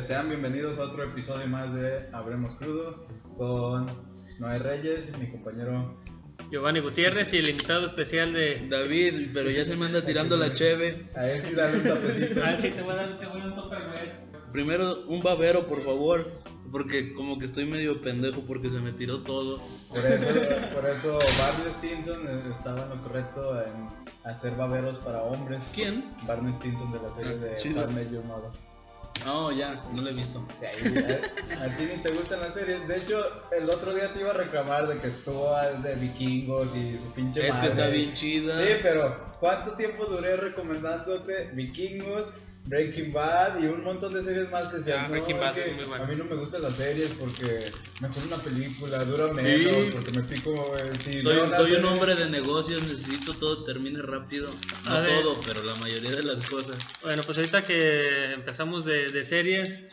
Sean bienvenidos a otro episodio más de Habremos Crudo con Noé Reyes, mi compañero. Giovanni Gutiérrez y el invitado especial de. David, pero ya se me anda tirando la cheve. A él sí dale un tapecito. Ah, sí, te voy a dar, te voy a dar un tope, güey. Primero un babero, por favor, porque como que estoy medio pendejo porque se me tiró todo. Por eso, por eso Barney Stinson estaba en lo correcto en hacer baberos para hombres. ¿Quién? Barney Stinson de la serie Ah, de chido. Met Your Mother. No, ya, no lo he visto. A, a ti ni te gustan las series. De hecho, el otro día te iba a reclamar de que tú vas de vikingos y su pinche Es que está bien chida. Sí, pero ¿cuánto tiempo duré recomendándote Vikingos, Breaking Bad y un montón de series más que decían, Ah, no, Breaking es Bad que es muy bueno". A mí no me gustan las series porque mejor una película dura menos, Sí. porque me pico. eh, si Soy, un hombre de negocios, necesito todo termine rápido. No A ver. todo, pero la mayoría de las cosas. Bueno, pues ahorita que empezamos de, de series,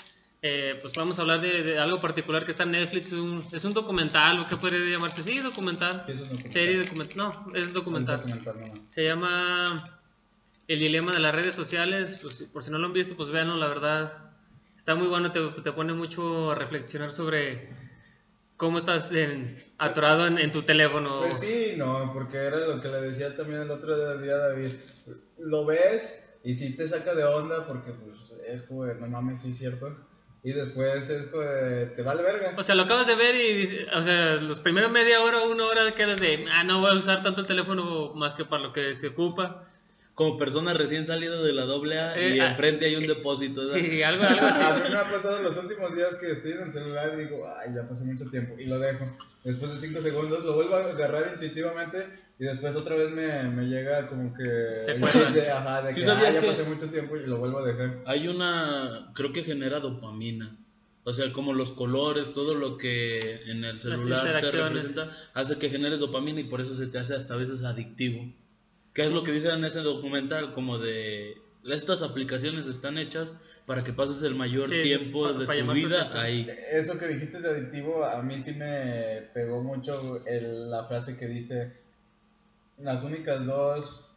eh, pues vamos a hablar de, de algo particular que está en Netflix. Es un, es un documental, o qué podría llamarse? Sí, documental. ¿Qué es un documental? Serie documental. No, es documental. documental, no, no. Se llama El dilema de las redes sociales. Pues, por si no lo han visto, pues véanlo, la verdad. Está muy bueno, te, te pone mucho a reflexionar sobre cómo estás en- atorado en, en tu teléfono. Pues sí, no, porque era lo que le decía también el otro día a David. Lo ves y sí te saca de onda porque pues es como, de, no mames, sí, cierto. Y después es como, de, te vale verga. O sea, lo acabas de ver y, o sea, los primeros media hora, una hora quedas de, ah, no voy a usar tanto el teléfono más que para lo que se ocupa. Como persona recién salida de la doble A y Eh, ah, enfrente hay un depósito. ¿verdad? Sí, algo, algo así. A mí me ha pasado los últimos días que estoy en el celular y digo, ay, ya pasó mucho tiempo. Y lo dejo. Después de 5 segundos lo vuelvo a agarrar intuitivamente y después otra vez me, me llega como que... chip de, ajá, de Sí que ah, ya que- pasé mucho tiempo y lo vuelvo a dejar. Hay una, creo que genera dopamina. O sea, como los colores, todo lo que en el celular te representa, hace que generes dopamina y por eso se te hace hasta a veces adictivo. ¿Qué es lo que dicen en ese documental? Como de, estas aplicaciones están hechas para que pases el mayor Sí, tiempo pa- de para tu tu vida atención. ahí. Eso que dijiste de adictivo, a mí sí me pegó mucho el- la frase que dice, las únicas dos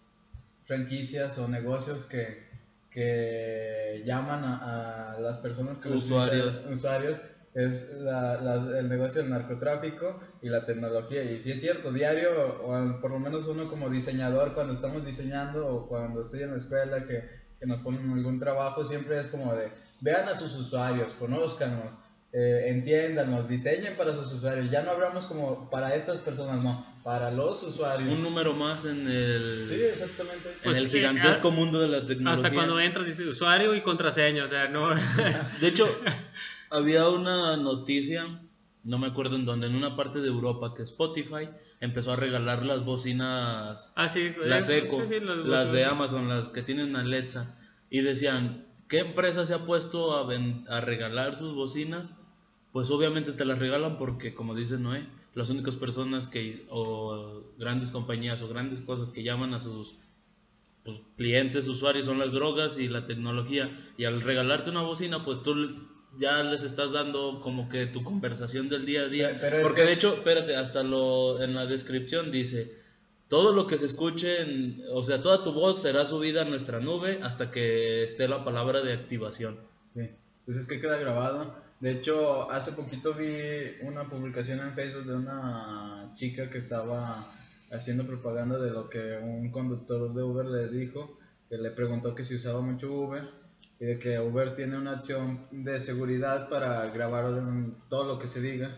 franquicias o negocios que, que llaman a, a las personas que Usuarios. utilizan- usuarios es la- el negocio del narcotráfico y la tecnología. Y sí es cierto, diario, o por lo menos uno como diseñador, cuando estamos diseñando o cuando estoy en la escuela, que, que nos ponen algún trabajo, siempre es como de, vean a sus usuarios, conózcanos, eh, entiéndanos, diseñen para sus usuarios. Ya no hablamos como para estas personas, no, para los usuarios. Un número más en el, Sí, exactamente. en Pues el sí, gigantesco ah, mundo de la tecnología. Hasta cuando entras dice usuario y contraseña, o sea, no. De hecho, había una noticia, no me acuerdo en dónde, en una parte de Europa, que Spotify empezó a regalar las bocinas, ah, sí, las eh, Echo, sí, sí, los- las de Amazon, las que tienen Alexa, y decían, ¿qué empresa se ha puesto a, ven- a regalar sus bocinas? Pues obviamente te las regalan porque, como dice Noé, las únicas personas que, o grandes compañías o grandes cosas que llaman a sus pues, clientes, usuarios, son las drogas y la tecnología. Y al regalarte una bocina, pues tú ya les estás dando como que tu conversación del día a día. Pero Porque que- de hecho, espérate, hasta lo en la descripción dice, todo lo que se escuche, en- o sea, toda tu voz será subida a nuestra nube hasta que esté la palabra de activación. Sí, pues es que queda grabado. De hecho, hace poquito vi una publicación en Facebook de una chica que estaba haciendo propaganda de lo que un conductor de Uber le dijo, que le preguntó que si usaba mucho Uber y de que Uber tiene una acción de seguridad para grabar todo lo que se diga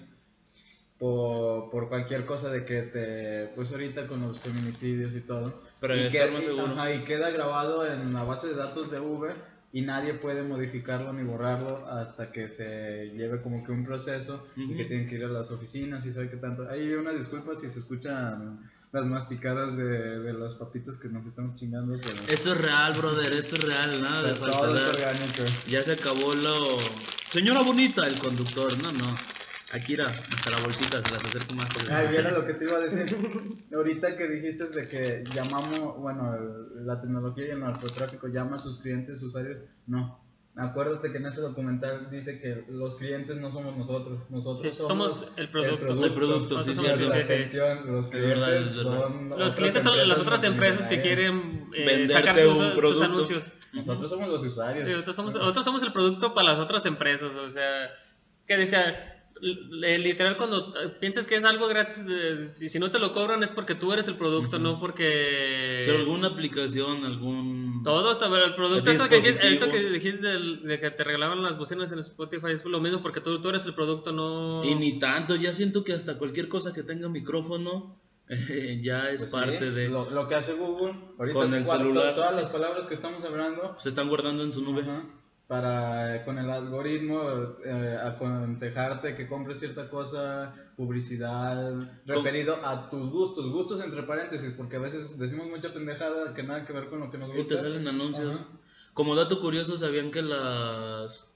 por, por cualquier cosa de que te, pues ahorita con los feminicidios y todo. Para y estar que- más y- seguro. ajá, y queda grabado en la base de datos de Uber y nadie puede modificarlo ni borrarlo hasta que se lleve como que un proceso y que tienen que ir a las oficinas y sabe qué tanto. Hay una disculpa si se escuchan las masticadas de, de los papitos que nos estamos chingando, pero, Esto es real, brother, esto es real, nada de falsedad. Ya se acabó lo... Señora bonita, el conductor, no, no. Akira, hasta la bolsita, se las acerco más. Ay, era lo que te iba a decir. Ahorita que dijiste de que llamamos, bueno, el- la tecnología y el narcotráfico llama a sus clientes, usuarios, no. Acuérdate que en ese documental dice que los clientes no somos nosotros, nosotros Sí, somos, somos el producto. El producto, sí, sí, el- la sí, sí. atención, los clientes verdad. son Los otras clientes son las otras empresas que quieren eh, sacar sus, un sus producto. anuncios. Nosotros somos los usuarios. Sí, nosotros, somos, nosotros somos el producto para las otras empresas, o sea, que decía, literal cuando piensas que es algo gratis, eh, si, si no te lo cobran es porque tú eres el producto, no porque... Si alguna aplicación, algún... Todo está el producto, esto que, dijiste, esto que dijiste del- de que te regalaban las bocinas en Spotify es lo mismo porque tú, tú eres el producto, no... Y ni tanto, ya siento que hasta cualquier cosa que tenga micrófono eh, ya es Pues sí, parte de... Lo, lo que hace Google, ahorita Con el celular. todas las palabras que estamos hablando, Se están guardando en su nube. Ajá. Para con el algoritmo eh, aconsejarte que compres cierta cosa, publicidad, referido a tus gustos, gustos entre paréntesis, porque a veces decimos mucha pendejada que nada que ver con lo que nos Y gusta. te salen anuncios. Ajá. Como dato curioso, ¿sabían que las...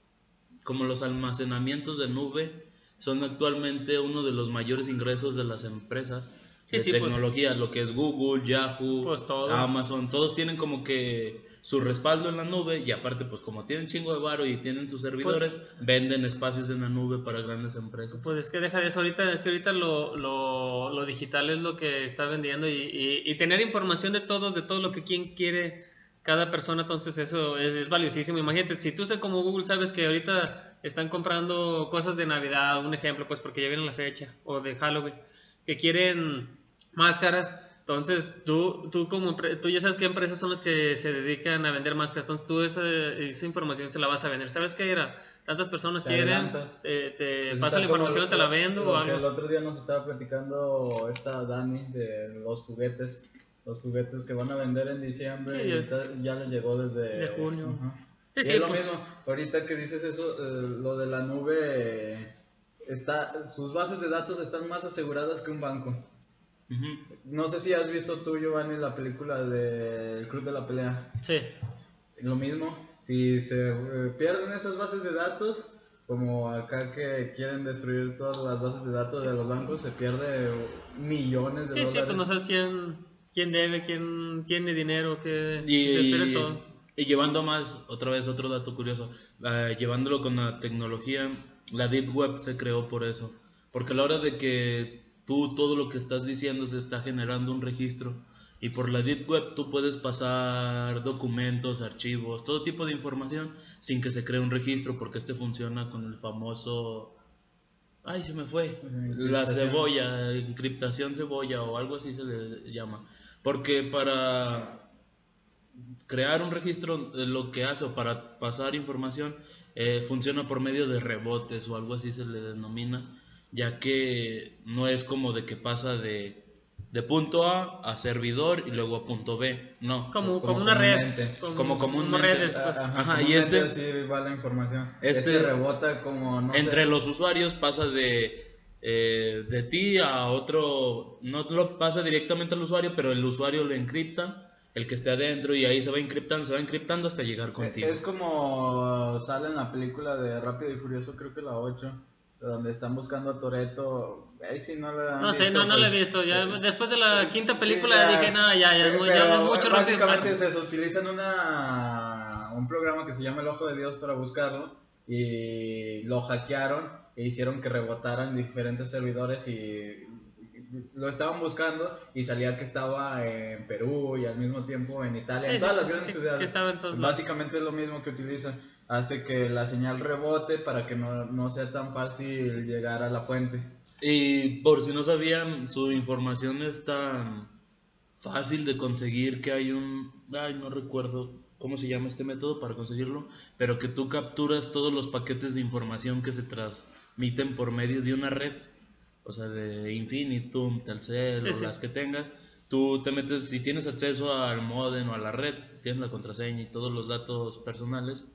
como los almacenamientos de nube son actualmente uno de los mayores ingresos de las empresas Sí, de sí, pues. tecnología? Lo que es Google, Yahoo, Pues todo. Amazon, todos tienen como que su respaldo en la nube y aparte pues como tienen chingo de varo y tienen sus servidores, venden espacios en la nube para grandes empresas. Pues es que deja de eso ahorita, es que ahorita lo, lo, lo digital es lo que está vendiendo y, y- y tener información de todos, de todo lo que quien quiere cada persona, entonces eso es, es valiosísimo. Imagínate, si tú sé como Google sabes que ahorita están comprando cosas de Navidad, un ejemplo, pues porque ya viene la fecha, o de Halloween, que quieren máscaras, entonces tú, tú como tú ya sabes qué empresas son las que se dedican a vender máscaras, entonces tú esa, esa información se la vas a vender. ¿Sabes qué era? Tantas personas Te quieren, te, te Pues paso la información, lo- te la vendo lo o que algo. el otro día nos estaba platicando esta Dani de los juguetes, los juguetes que van a vender en diciembre Sí, y ya- les llegó desde De junio. Sí, Y sí, es lo pues, mismo, ahorita que dices eso, eh, lo de la nube, eh, está, sus bases de datos están más aseguradas que un banco. Ujú. No sé si has visto tú, Giovanni, la película de El Club de la Pelea. Sí. Lo mismo, si se eh, pierden esas bases de datos, como acá que quieren destruir todas las bases de datos de los bancos, se pierde millones de Sí, sí, dólares. pues no sabes quién, quién debe, quién tiene dinero, que Y, se pierde todo. y llevando más, otra vez otro dato curioso, eh, llevándolo con la tecnología, la Deep Web se creó por eso. Porque a la hora de que tú todo lo que estás diciendo se está generando un registro. Y por la Deep Web tú puedes pasar documentos, archivos, todo tipo de información sin que se cree un registro porque este funciona con el famoso... Ay, se me fue. La cebolla, encriptación cebolla o algo así se le llama. Porque para crear un registro, eh, lo que hace o para pasar información, eh, funciona por medio de rebotes o algo así se le denomina, ya que no es como de que pasa de, de punto A a servidor y luego a punto B, no. Como, Pues como, como una red. comúnmente. Como comúnmente. redes, Ah, pues. Ajá, Ajá, y este- así va la información. este- Este, rebota como, no Entre sé, los usuarios pasa de, eh, de ti a otro, no lo pasa directamente al usuario, pero el usuario lo encripta, el que esté adentro y ahí se va encriptando, se va encriptando hasta llegar contigo. Es como sale en la película de Rápido y Furioso, creo que la 8, donde están buscando a Toreto. Ahí sí no la han No sé, visto, no, no la he pues. visto. Ya, después de la quinta Sí, película ya. dije, no, ya, ya, es Sí, mu- ya pero es mucho. Básicamente eso, utilizan una, un programa que se llama El Ojo de Dios para buscarlo y lo hackearon e hicieron que rebotaran diferentes servidores y lo estaban buscando y salía que estaba en Perú y al mismo tiempo en Italia, Sí, en sí, todas las que- grandes que ciudades. estaba en todos lados. Básicamente es lo mismo que utilizan. Hace que la señal rebote para que no, no sea tan fácil llegar a la fuente. Y por si no sabían, su información es tan fácil de conseguir que hay un, ay, no recuerdo cómo se llama este método para conseguirlo, pero que tú capturas todos los paquetes de información que se transmiten por medio de una red, o sea, de Infinitum, Telcel Sí, o las que tengas. Tú te metes, si tienes acceso al modem o a la red, tienes la contraseña y todos los datos personales,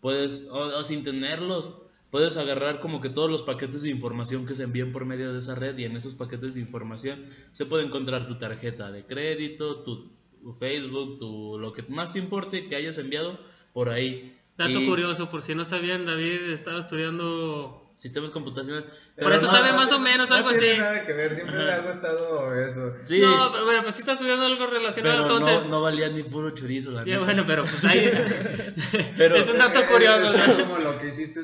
puedes, o, sin tenerlos, puedes agarrar como que todos los paquetes de información que se envían por medio de esa red y en esos paquetes de información se puede encontrar tu tarjeta de crédito, tu, tu Facebook, tu, lo que más te importe que hayas enviado por ahí. Dato Y- curioso, por si no sabían, David estaba estudiando... Sistemas computacionales. Por eso no- sabe más o menos algo no tiene así. nada que ver, siempre ha gustado eso. Sí, No, pero bueno, pues sí está estudiando algo relacionado pero entonces. no, no valía ni puro chorizo, la Ya, bueno, pero pues ahí... Pero- es un dato curioso. es como lo que hiciste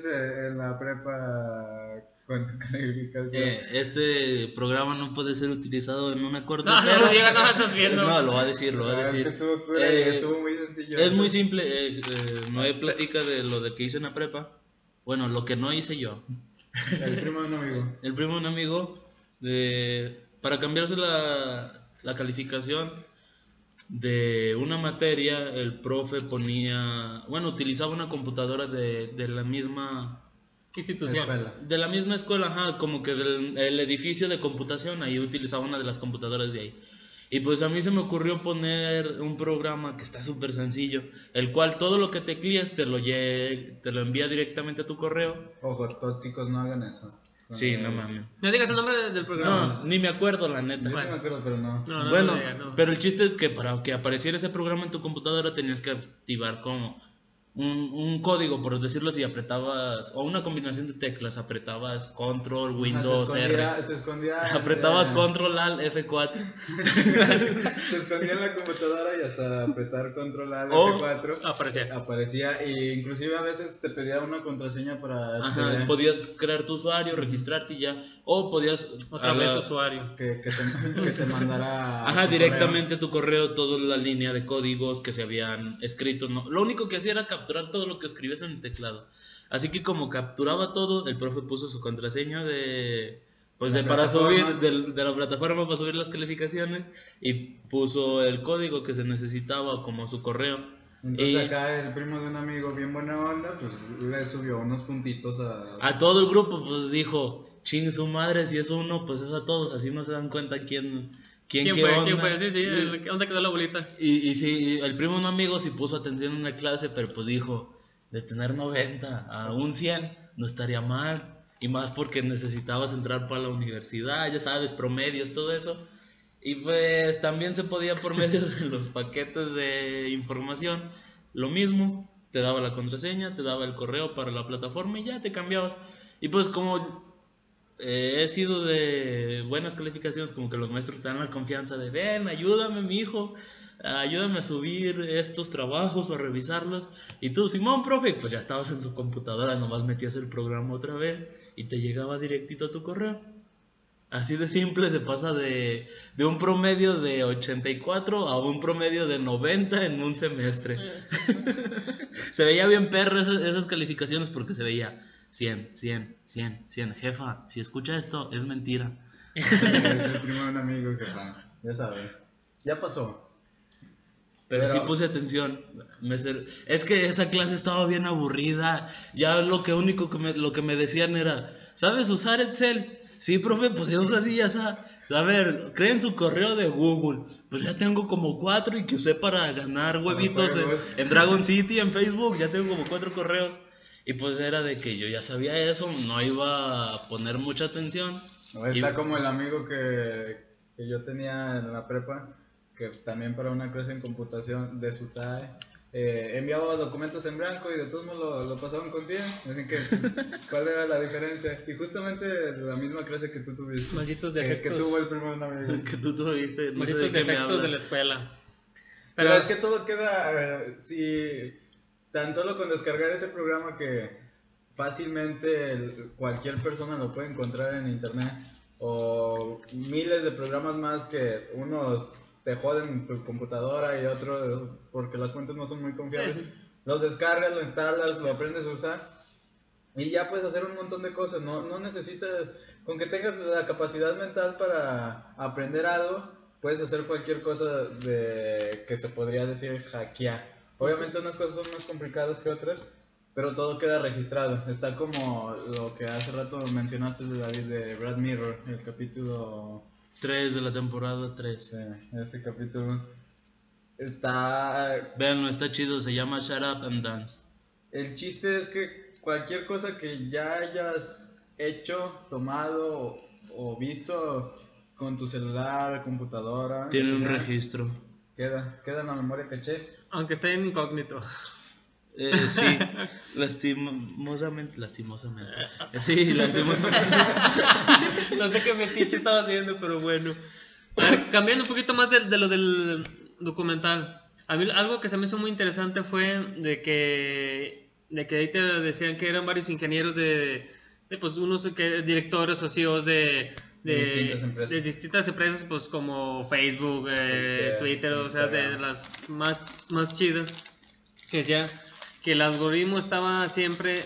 en la prepa con tu calificación. Eh, este programa no puede ser utilizado en una corte. No, no pero- lo digas, no lo estás viendo. No, lo va a decir, lo va a Ah, decir. estuvo cura Eh, estuvo muy sencillo. Es muy simple. eh, eh, Noé platica de lo de que hice en la prepa. Bueno, lo que no hice yo. El primo de un amigo. El primo de un amigo, de, para cambiarse la, la calificación de una materia, el profe ponía, bueno, utilizaba una computadora de, de la misma Institución. Escuela. de la misma escuela, ajá, como que del el edificio de computación, ahí utilizaba una de las computadoras de ahí. Y pues a mí se me ocurrió poner un programa que está súper sencillo, el cual todo lo que tecleas te lo, lle- te lo envía directamente a tu correo. Ojo, tóxicos no hagan eso. Sí, no mames. No digas el nombre del programa. No, ni me acuerdo la neta. Yo sí me acuerdo, pero no. No, no, bueno, no digas, no. pero el chiste es que para que apareciera ese programa en tu computadora tenías que activar como un, un código, por decirlo así, apretabas, o una combinación de teclas, apretabas control, Windows, se R. escondía, se escondía Apretabas control alt F4. Se escondía en la computadora y hasta apretar control A O- F4 Aparecía. aparecía e inclusive a veces te pedía una contraseña para Ajá, podías crear tu usuario, registrarte y ya. O podías. Otra vez la- usuario. que, que, te, que te mandara Ajá, tu directamente a tu correo toda la línea de códigos que se habían escrito. No, lo único que hacía era capturar todo lo que escribías en el teclado. Así que como capturaba todo, el profe puso su contraseña de pues La de para subir del- de, la plataforma para subir las calificaciones y puso el código que se necesitaba como su correo. Entonces Y- acá el primo de un amigo bien buena onda, pues le subió unos puntitos a... A todo el grupo pues dijo, ching su madre, si es uno, pues es a todos, así no se dan cuenta quién quién, ¿Quién qué fue? onda. ¿Quién fue? Sí, sí, ¿dónde quedó la bolita? Y, y sí, el primo un amigo sí puso atención en la clase, pero pues dijo, de tener 90 a un 100 no estaría mal. Y más porque necesitabas entrar para la universidad, ya sabes, promedios, todo eso. Y pues también se podía por medio de los paquetes de información. Lo mismo, te daba la contraseña, te daba el correo para la plataforma y ya te cambiabas. Y pues como eh, he sido de buenas calificaciones, como que los maestros te dan la confianza de, ven, ayúdame, mi hijo, ayúdame a subir estos trabajos o a revisarlos. Y tú, Simón, profe, pues ya estabas en su computadora, nomás metías el programa otra vez y te llegaba directito a tu correo. Así de simple se pasa de, de un promedio de 84 a un promedio de 90 en un semestre. se veía bien perro esas, esas calificaciones porque se veía 100, 100, 100, 100. Jefa, si escucha esto, es mentira. es el primo de un amigo que va, ya sabes. Ya pasó. Pero, Pero- sí puse atención. Me ser- Es que esa clase estaba bien aburrida. Ya lo que único que me, lo que me decían era, ¿sabes usar Excel? Sí, profe, pues ya usa así, ya sabes. A ver, creen su correo de Google. Pues ya tengo como cuatro y que usé para ganar huevitos en, en Dragon City, en Facebook. Ya tengo como cuatro correos. Y pues era de que yo ya sabía eso, no iba a poner mucha atención. No, Está Y- como el amigo que, que yo tenía en la prepa, que también para una clase en computación de su TAE, eh, enviaba documentos en blanco y de todos modos lo, lo pasaban con 100. Así que, ¿cuál era la diferencia? Y justamente la misma clase que tú tuviste. Malditos que, que defectos. tuvo el primer amigo. que tú tuviste. no Malditos defectos de la escuela. Pero, Pero es que todo queda, eh, si tan solo con descargar ese programa que fácilmente cualquier persona lo puede encontrar en internet o miles de programas más que unos te joden tu computadora y otros porque las fuentes no son muy confiables. Sí. Los descargas, lo instalas, lo aprendes a usar y ya puedes hacer un montón de cosas. No, no necesitas, con que tengas la capacidad mental para aprender algo, puedes hacer cualquier cosa de que se podría decir hackear. Obviamente unas cosas son más complicadas que otras, pero todo queda registrado. Está como lo que hace rato mencionaste de David de Brad Mirror, el capítulo Tres de la temporada 3. Sí, ese capítulo está... Veanlo, está chido, se llama Shut Up and Dance. El chiste es que cualquier cosa que ya hayas hecho, tomado o, visto con tu celular, computadora, Tiene un sea, registro. Queda, queda en la memoria caché. Aunque esté en incógnito. Eh, sí, lastimosamente, lastimosamente. Sí, lastimosamente. no sé qué metiche estaba haciendo, pero bueno. Ver, cambiando un poquito más de, de lo del documental. A mí algo que se me hizo muy interesante fue de que, de que ahí te decían que eran varios ingenieros de, de, pues unos que, directores o CEOs de, de, Distintas empresas. de distintas empresas, pues como Facebook, eh, Twitter, Twitter, o sea, de, las más, más chidas, que decía que el algoritmo estaba siempre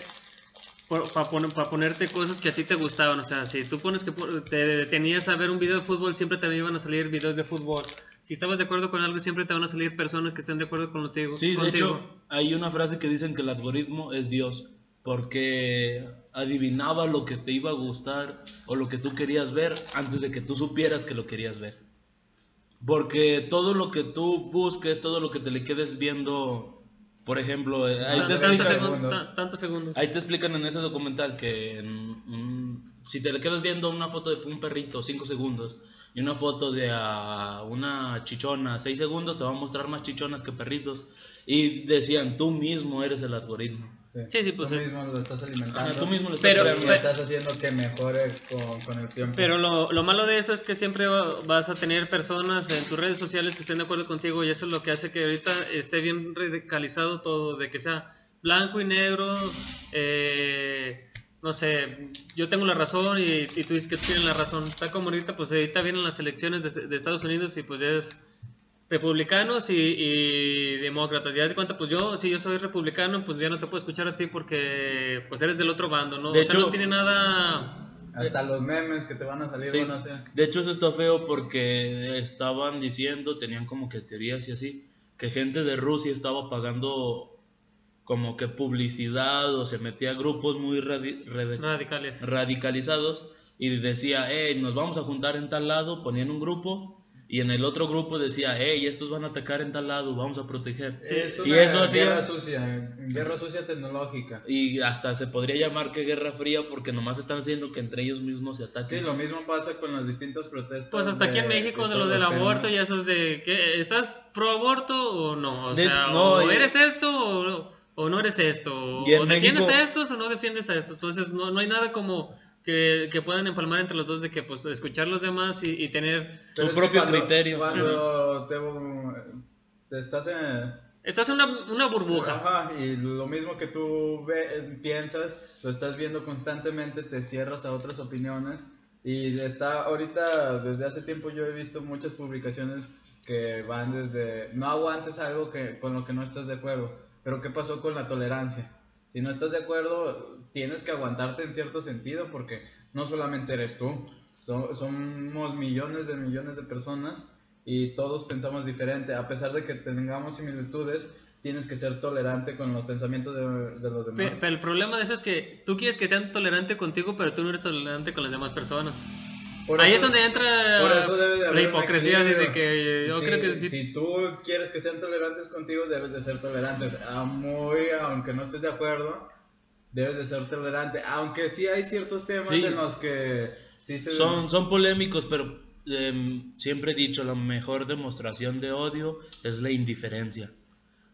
para ponerte cosas que a ti te gustaban. O sea, si tú pones que te detenías a ver un video de fútbol, siempre te iban a salir videos de fútbol. Si estabas de acuerdo con algo, siempre te van a salir personas que estén de acuerdo contigo. Sí, de contigo. hecho, hay una frase que dicen que el algoritmo es Dios, porque adivinaba lo que te iba a gustar o lo que tú querías ver antes de que tú supieras que lo querías ver. Porque todo lo que tú busques, todo lo que te le quedes viendo, por ejemplo, eh, ahí, Ah, te, de tantos, 30 segun- segundos. ta- tantos segundos. ahí te explican en ese documental que mm, si te le quedas viendo una foto de un perrito 5 segundos y una foto de ah, una chichona 6 segundos, te va a mostrar más chichonas que perritos. Y decían, tú mismo eres el algoritmo. Sí, Sí, sí, pues, Tú sí. mismo lo estás alimentando. Ajá, tú mismo lo estás Pero- creando. estás haciendo que mejore con, con el tiempo. Pero lo, lo malo de eso es que siempre va- vas a tener personas en tus redes sociales que estén de acuerdo contigo y eso es lo que hace que ahorita esté bien radicalizado todo, de que sea blanco y negro, eh, no sé, yo tengo la razón y, y tú dices que tú tienes la razón. Está como ahorita, pues ahorita vienen las elecciones de, de Estados Unidos y pues ya es republicanos y, y demócratas. Ya de cuenta, pues yo, si yo soy republicano, pues ya no te puedo escuchar a ti porque pues eres del otro bando, ¿no? De o sea, hecho- no tiene nada... Hasta los memes que te van a salir Sí. van a ser. De hecho, eso está feo porque estaban diciendo, tenían como que teorías y así, que gente de Rusia estaba pagando como que publicidad o se metía a grupos muy radi- radicales. radicalizados y decía, hey, nos vamos a juntar en tal lado, ponían un grupo y en el otro grupo decía, hey, estos van a atacar en tal lado, vamos a proteger. Es y una eso hacía... guerra sucia, guerra sucia tecnológica. Y hasta se podría llamar que guerra fría porque nomás están haciendo que entre ellos mismos se Sí, ataquen. lo mismo pasa con las distintas protestas. Pues hasta aquí en de- México de, lo todos del aborto temas. y eso es de que estás pro aborto o no, o De- sea, no, o y- eres esto o, o no eres esto, o, defiendes México- a estos o no defiendes a estos, entonces no, no hay nada como que, que puedan empalmar entre los dos de que pues escuchar los demás y, y tener su Pero que propio cuando- criterio. Cuando te, te estás en, estás en una, una burbuja. Ajá, y lo mismo que tú ve- piensas, lo estás viendo constantemente, te cierras a otras opiniones. Y está ahorita, desde hace tiempo yo he visto muchas publicaciones que van desde, no aguantes algo que, con lo que no estás de acuerdo, pero ¿qué pasó con la tolerancia? Si no estás de acuerdo, tienes que aguantarte en cierto sentido porque no solamente eres tú, so- somos millones de millones de personas y todos pensamos diferente. A pesar de que tengamos similitudes, tienes que ser tolerante con los pensamientos de, de los demás. Pero el problema de eso es que tú quieres que sean tolerantes contigo, pero tú no eres tolerante con las demás personas. Por Ahí eso- es donde entra por eso debe de la hipocresía de que yo Sí, creo que sí. si tú quieres que sean tolerantes contigo, debes de ser tolerantes. Muy, aunque no estés de acuerdo, debes de ser tolerante. Aunque sí hay ciertos temas Sí. en los que sí se... Son, son polémicos, pero em, siempre he dicho, la mejor demostración de odio es la indiferencia.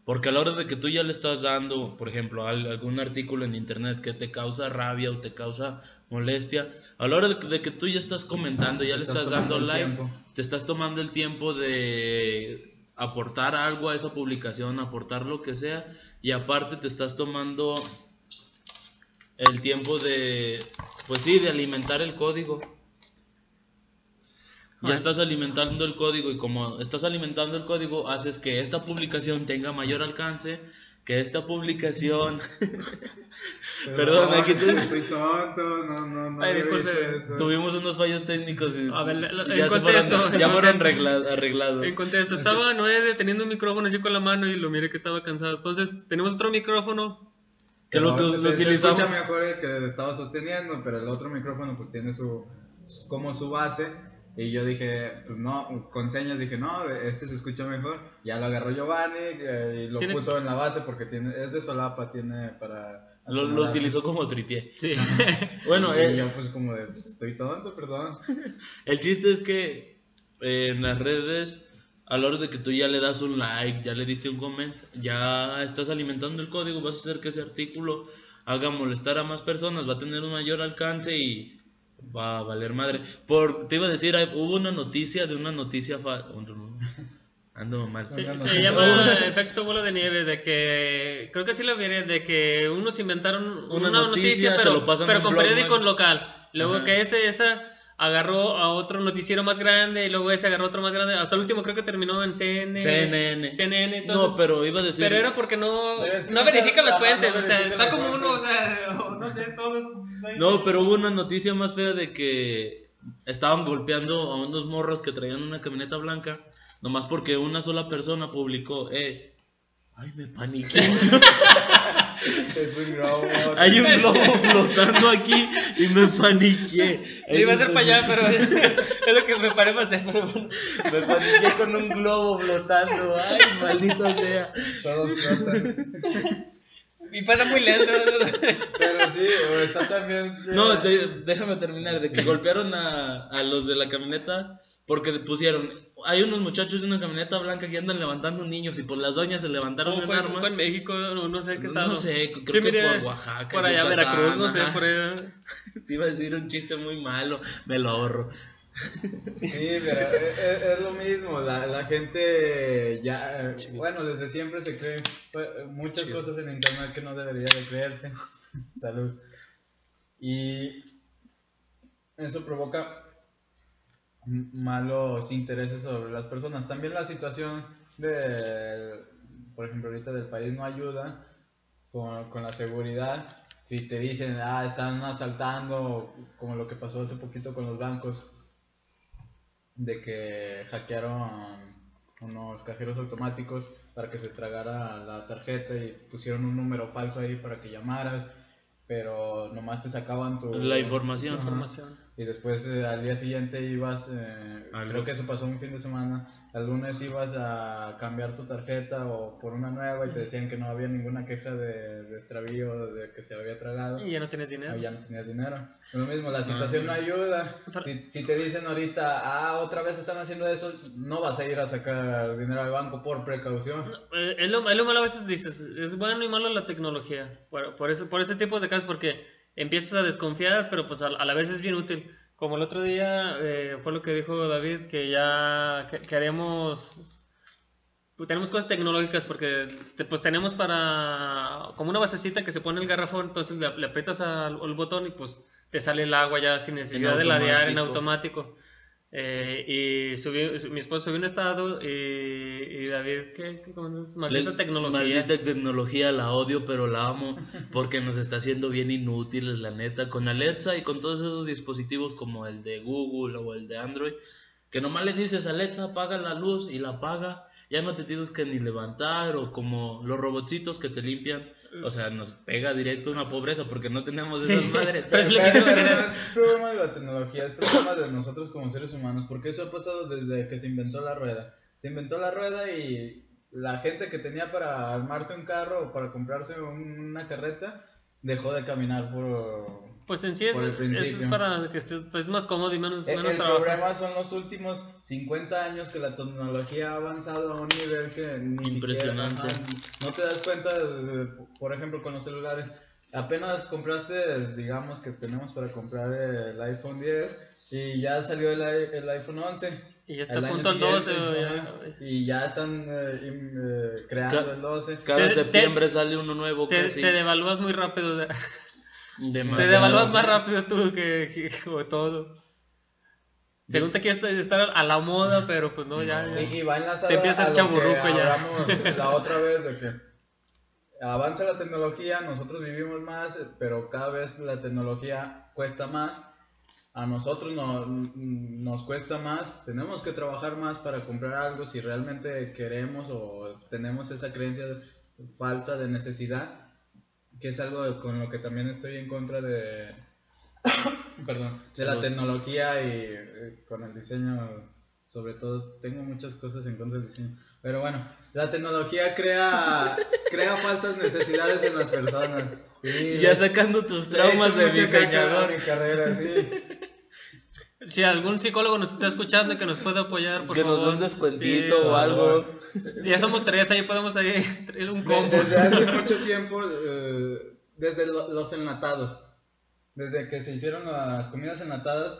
Porque a la hora de que tú ya le estás dando, por ejemplo, al- algún artículo en internet que te causa rabia o te causa molestia, a la hora de que, de que tú ya estás comentando, ya le estás estás dando like, tiempo. te estás tomando el tiempo de aportar algo a esa publicación, aportar lo que sea, y aparte te estás tomando el tiempo de, pues sí, de alimentar el código. Ya estás alimentando el código y como estás alimentando el código, haces que esta publicación tenga mayor alcance, que esta publicación... Perdón, aquí tu- Estoy tonto, no, no, no. Ay. Tuvimos unos fallos técnicos y A ver, lo- ya, en se contexto, fueron, ya fueron contexto. arregla- arreglados. En contexto, estaba Noé deteniendo un micrófono así con la mano y lo miré que estaba cansado. Entonces, tenemos otro micrófono. Que lo, No, lo se utilizamos. escucha mejor el que estaba sosteniendo, pero el otro micrófono pues tiene su como su base y yo dije, pues no, con señas dije, no, este se escucha mejor. Ya lo agarró Giovanni eh, y lo Tiene- puso en la base porque tiene es de solapa, tiene para Lo, lo utilizó como tripié. Sí. Bueno, y eh, yo pues como de, pues, estoy tonto, perdón. El chiste es que eh, en las redes a la hora de que tú ya le das un like, ya le diste un comment, ya estás alimentando el código, vas a hacer que ese artículo haga molestar a más personas, va a tener un mayor alcance y va a valer madre. Por, te iba a decir, hubo una noticia de una noticia fa- Ando mal. Sí, se llama efecto bola de nieve, de que creo que sí lo viene, de que unos inventaron Una una, noticia, pero, con periódico más- local. Luego Ajá. que ese, esa agarró a otro noticiero más grande y luego ese agarró otro más grande. Hasta el último creo que terminó en CNN. CNN. CNN, entonces, no, pero iba a decir. pero era porque no, es que no verifican las fuentes, no o sea, está como uno, o sea, no sé, todos. No, pero hubo una noticia más fea de que estaban golpeando a unos morros que traían una camioneta blanca, nomás porque una sola persona publicó, eh, ay, me paniqué. Es un globo. Hay un globo flotando aquí y me paniqué. Yo iba a ser para allá, pero es, es lo que me paré para hacer. Pero... Me paniqué con un globo flotando. Ay, maldito sea. Todos flotan. Y pasa muy lento. Pero sí, está también. No, de- déjame terminar. De que golpearon a, a los de la camioneta porque pusieron. Hay unos muchachos de una camioneta blanca que andan levantando niños y por las doñas se levantaron ¿Cómo en fue, armas. fue en México? No, no sé qué estado. No sé, creo Sí, que mire, por Oaxaca. Por allá, Yucatán, Veracruz, no sé, por allá. Te iba a decir un chiste muy malo, me lo ahorro. Sí, pero es, es- lo mismo, la, la gente ya, bueno, desde siempre se cree muchas cosas en internet que no debería de creerse. Salud. Y eso provoca malos intereses sobre las personas. También la situación de, por ejemplo, ahorita del país no ayuda con, con la seguridad. Si te dicen, ah, están asaltando, como lo que pasó hace poquito con los bancos, de que hackearon unos cajeros automáticos para que se tragara la tarjeta y pusieron un número falso ahí para que llamaras, pero nomás te sacaban tu La información. Ajá. Información. Y después eh, al día siguiente ibas, eh, creo que eso pasó un fin de semana, al lunes ibas a cambiar tu tarjeta o por una nueva y te decían que no había ninguna queja de, de extravío, de que se había tragado. Y ya no tienes dinero. No, ya no tenías dinero. Lo mismo, la situación no ayuda. Pero- Si, si te dicen ahorita, ah, otra vez están haciendo eso, no vas a ir a sacar dinero al banco por precaución. Eh, es, lo, es lo malo a veces dices, es bueno y malo la tecnología, por, por eso, por ese tipo de casos, porque empiezas a desconfiar, pero pues a, a la vez es bien útil. Como el otro día eh, fue lo que dijo David, que ya que, que haremos, pues, tenemos cosas tecnológicas, porque pues tenemos para, como una basecita que se pone el garrafón, entonces le, le aprietas al, al botón y pues te sale el agua ya sin necesidad de ladear en automático. Eh, y subí, mi esposo subió un estado y, y David, ¿qué? ¿Qué? ¿Cómo es? Maldita Le- tecnología. Maldita tecnología, la odio, pero la amo porque nos está haciendo bien inútiles, la neta. Con Alexa y con todos esos dispositivos como el de Google o el de Android, que nomás le dices Alexa, apaga la luz y la apaga. Ya no te tienes que ni levantar o como los robotcitos que te limpian. O sea, nos pega directo una pobreza porque no tenemos esas Sí. madres. Pero Pero no es problema de la tecnología, es problema de nosotros como seres humanos, porque eso ha pasado desde que se inventó la rueda. Se inventó la rueda y la gente que tenía para armarse un carro o para comprarse una carreta dejó de caminar por... Pues en sí es, el es- para que estés pues, más cómodo y menos, El, menos el trabajo. problema son los últimos 50 años que la tecnología ha avanzado a un nivel que ni Impresionante. siquiera- ajá, no te das cuenta, de- por ejemplo, con los celulares. Apenas compraste, digamos que tenemos para comprar el iPhone 10 y ya salió el, i- el iPhone 11. Y ya está año punto el 12. siguiente, ya- y ya están eh, eh, creando Ca- el 12. Cada Te- septiembre sale uno nuevo te, casi. te devalúas muy rápido. Te Demasiado. devalúas más rápido tú que, que- que todo. Según te quieres estar a la moda, pero pues no, ya. ya. Y, y va Te empieza a el chavorruco ya. hablamos la otra vez de que avanza la tecnología, nosotros vivimos más, pero cada vez la tecnología cuesta más. A nosotros no- nos cuesta más, tenemos que trabajar más para comprar algo si realmente queremos o tenemos esa creencia falsa de necesidad, que es algo con lo que también estoy en contra de, perdón, de la tecnología y eh, con el diseño, sobre todo, tengo muchas cosas en contra del diseño. Pero bueno, la tecnología crea, crea falsas necesidades en las personas. Sí, Ya sacando tus traumas de diseñador. mi carrera, sí. Si algún psicólogo nos está escuchando y que nos puede apoyar, por que nos favor. den descuentito Sí, o algo. Ya somos tres, ahí podemos ahí traer un combo. Desde hace mucho tiempo, eh, desde lo- los enlatados, desde que se hicieron las comidas enlatadas,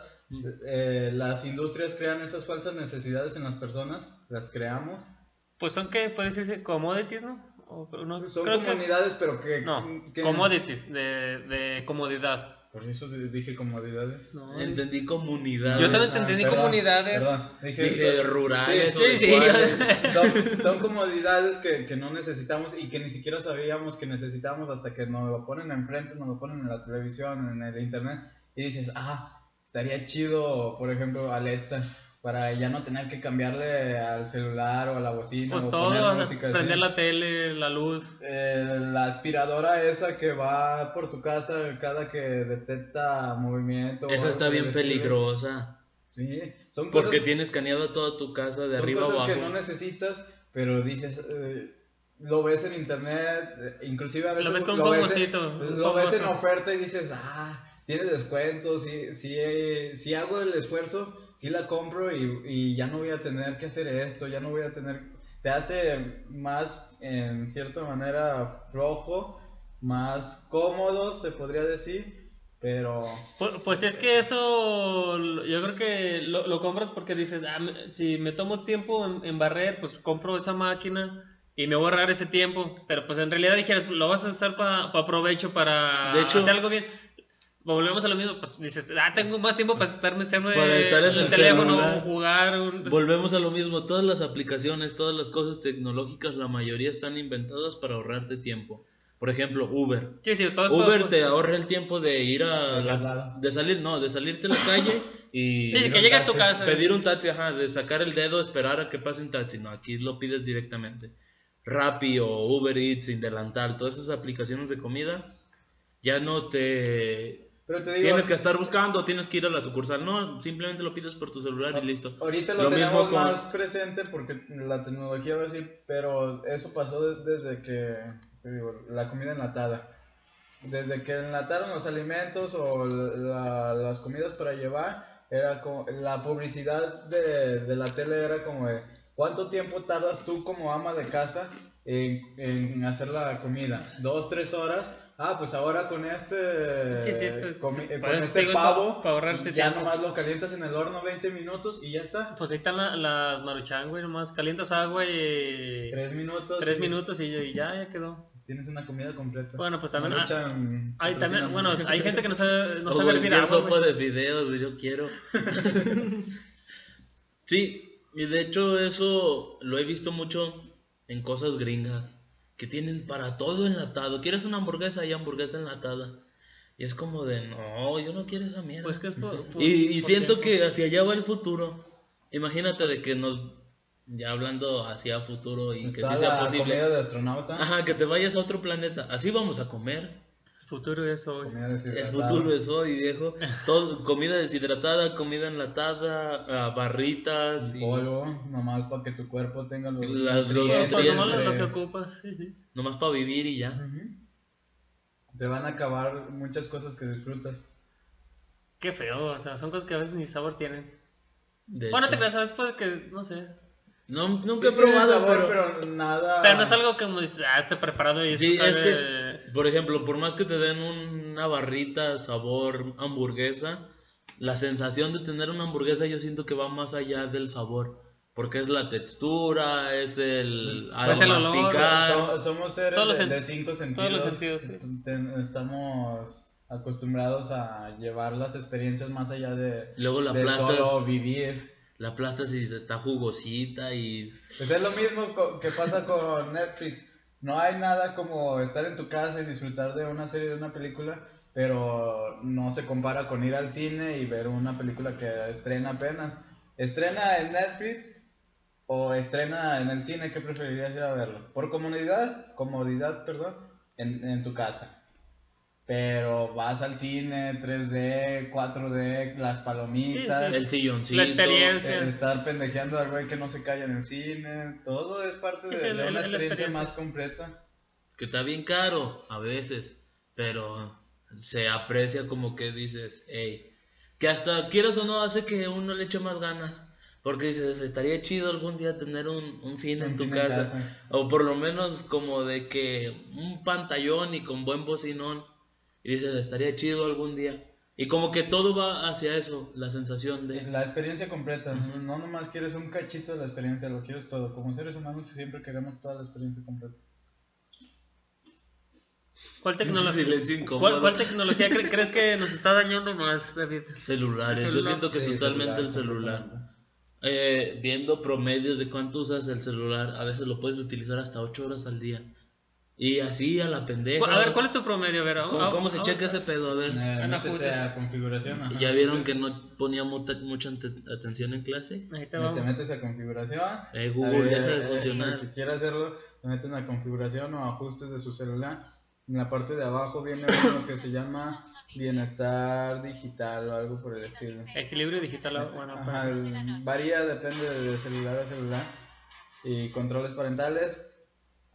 eh, las industrias crean esas falsas necesidades en las personas, las creamos. Pues son que, puede decirse commodities, ¿no? O- no, Son creo que- comunidades, pero que... No, que- commodities, de, de comodidad. Por eso dije comodidades. No, Entendí comunidad. Yo también Ah, entendí perdón, comunidades. Perdón, dije, Dije rurales Sí, sí, sí, son, son comodidades que, que no necesitamos y que ni siquiera sabíamos que necesitamos hasta que nos lo ponen enfrente, nos lo ponen en la televisión, en el internet y dices, ah, estaría chido, por ejemplo, Alexa, para ya no tener que cambiarle al celular o a la bocina Pues o todo, poner música. así. prender la tele, la luz. Eh, la aspiradora esa que va por tu casa cada que detecta movimiento. Esa está bien peligrosa. Sí, son cosas Porque tienes escaneada toda tu casa de son arriba cosas abajo. que no necesitas, pero dices, eh, lo ves en internet, eh, inclusive a veces Lo ves con un lo ves, en, lo ves en oferta y dices, ah, tiene descuento, si, si, eh, si hago el esfuerzo, si la compro y, y ya no voy a tener que hacer esto, ya no voy a tener, te hace más, en cierta manera, flojo, más cómodo, se podría decir, pero... Pues, pues es que eso yo creo que lo, lo compras porque dices, ah, si me tomo tiempo en, en barrer, pues compro esa máquina y me voy a ahorrar ese tiempo. Pero pues en realidad dijeras, lo vas a usar para provecho, para De hecho- hacer algo bien. Volvemos a lo mismo, pues dices, ah, tengo más tiempo para estarme Para estar en el teléfono, celular. jugar. un- Volvemos a lo mismo, todas las aplicaciones, todas las cosas tecnológicas, la mayoría están inventadas para ahorrarte tiempo. Por ejemplo, Uber. Sí, sí, todo es Uber te ahorra el tiempo de ir a De la- traslado. de salir, no, de salirte a la calle y Sí, que un llegue a tu taxi, casa. pedir un taxi, ajá, de sacar el dedo, esperar a que pase un taxi, no, aquí lo pides directamente. Rappi o Uber Eats, sin delantal, todas esas aplicaciones de comida, ya no te Pero te digo, tienes que estar buscando, tienes que ir a la sucursal, no, simplemente lo pides por tu celular y listo. Ahorita lo, Lo tenemos mismo con- más presente porque la tecnología va a decir, pero eso pasó de- desde que, te digo, la comida enlatada. Desde que enlataron los alimentos o la- las comidas para llevar, era como, la publicidad de, de la tele era como de, ¿cuánto tiempo tardas tú como ama de casa en, en hacer la comida? ¿Dos, tres horas? Ah, pues ahora con este, Sí, esto- eh, con eso este pavo, para ahorrarte ya tiempo. nomás lo calientas en el horno 20 minutos y ya está. Pues ahí están la- las maruchan, güey, nomás calientas agua y... Tres minutos. Tres y minutos y, y ya, ya quedó. Tienes una comida completa. Bueno, pues también- Maruchan, Hay también, bueno, hay gente que no sabe, no O sabe hervir cualquier agua, sopa güey. de videos, yo quiero. sí, y de hecho eso lo he visto mucho en cosas gringas, que tienen para todo enlatado. ¿Quieres una hamburguesa? Hay hamburguesa enlatada. Y es como de, no, yo no quiero esa mierda. Pues que es por... por- y y por siento tiempo. que hacia allá va el futuro. Imagínate de que nos, ya hablando hacia futuro y que sí sea la posible. comida de astronauta. Ajá, que te vayas a otro planeta. Así vamos a comer. El futuro es hoy. El futuro es hoy, viejo. Todo, comida deshidratada, comida enlatada, ah, barritas. y- Polvo, nomás para que tu cuerpo tenga los Las- los pues, nutrientes. nomás lo que ocupas, sí, sí. Nomás para vivir y ya. Te van a acabar muchas cosas que disfrutas. Qué feo, o sea, son cosas que a veces ni sabor tienen. De Bueno, no te creas, sabes, puede que, no sé. No, nunca Sí he probado, sabor, pero... pero nada. Pero no es algo que como dices, ah, preparado y Sí, es sabe- que, por ejemplo, por más que te den una barrita sabor hamburguesa, la sensación de tener una hamburguesa yo siento que va más allá del sabor. Porque es la textura, es el Pues- al pues el olor, masticar. So- somos seres Todos los de, de cinco sentidos. todos los sentidos, sí. Ten- Estamos acostumbrados a llevar las experiencias más allá de, Luego la de aplastas, solo vivir. la aplastas y está jugosita y Pues es lo mismo que pasa con Netflix. No hay nada como estar en tu casa y disfrutar de una serie, de una película, pero no se compara con ir al cine y ver una película que estrena apenas. Estrena en Netflix o estrena en el cine, ¿qué preferirías ir a verlo? Por comodidad, comodidad, perdón, en, en tu casa. Pero vas al cine, 3D, 4D, las palomitas. Sí, el silloncito. La experiencia. El estar pendejeando al güey que no se calla en el cine, todo es parte Sí, de, sí, de una la experiencia, experiencia. más completa. que está bien caro a veces, pero se aprecia como que dices, hey, que hasta quieras o no hace que uno le eche más ganas. Porque dices, estaría chido algún día tener un, un cine en tu cine en casa. casa. O por lo menos como de que un pantallón y con buen bocinón. Y dices, estaría chido algún día. Y como que todo va hacia eso, la sensación de... La experiencia completa, no- no nomás quieres un cachito de la experiencia, lo quieres todo. Como seres humanos siempre queremos toda la experiencia completa. ¿Cuál, Mucho tecnolo- silencio incómodo. ¿Cuál, cuál tecnología cre- crees que nos está dañando más, David? Celulares, El yo siento que Sí, totalmente el celular, celular. Eh, viendo promedios de cuánto usas el celular, a veces lo puedes utilizar hasta 8 horas al día. Y así a la pendeja. A ver, ¿cuál es tu promedio? A ver, ¿Cómo, ah, cómo se checa ese pedo? A ver. Eh, En métete ajustes. a configuración. ajá. ¿Ya vieron que no ponía mucha, mucha atención en clase? Ahí te Te vamos. metes a configuración. Eh, Google, A ver, deja de eh, funcionar. El que quiera hacerlo, se meten a configuración o ajustes de su celular. En la parte de abajo viene uno que se llama bienestar digital o algo por el estilo. Equilibrio digital, ah, bueno, Ajá, pues, el- varía, depende de celular a celular. Y controles parentales.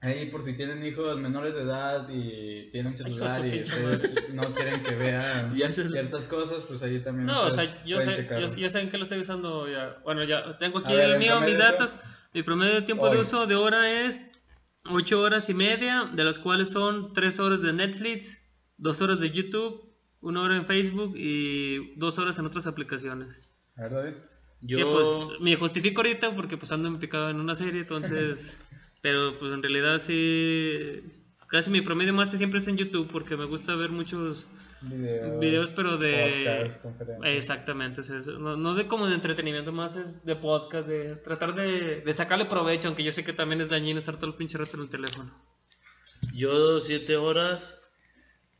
Ahí por si tienen hijos menores de edad y tienen celular y ustedes no quieren que vean ciertas cosas, pues ahí también No, o sea, yo sé, yo, yo sé en qué lo estoy usando ya. Bueno, ya tengo aquí ver, el mío, mis datos. Mi promedio de tiempo de uso de hora es 8 horas y media, de las cuales son 3 horas de Netflix, 2 horas de YouTube, 1 hora en Facebook y 2 horas en otras aplicaciones. A ver, David. Yo, Que, pues me justifico ahorita porque pues ando picado en una serie, entonces, pero pues en realidad sí, casi mi promedio más siempre es en YouTube porque me gusta ver muchos Videos, videos, pero de... conferencias. Exactamente, o sea, no, no de como de entretenimiento, más es de podcast, de tratar de, de sacarle provecho, aunque yo sé que también es dañino estar todo el pinche rato en el teléfono. yo siete horas.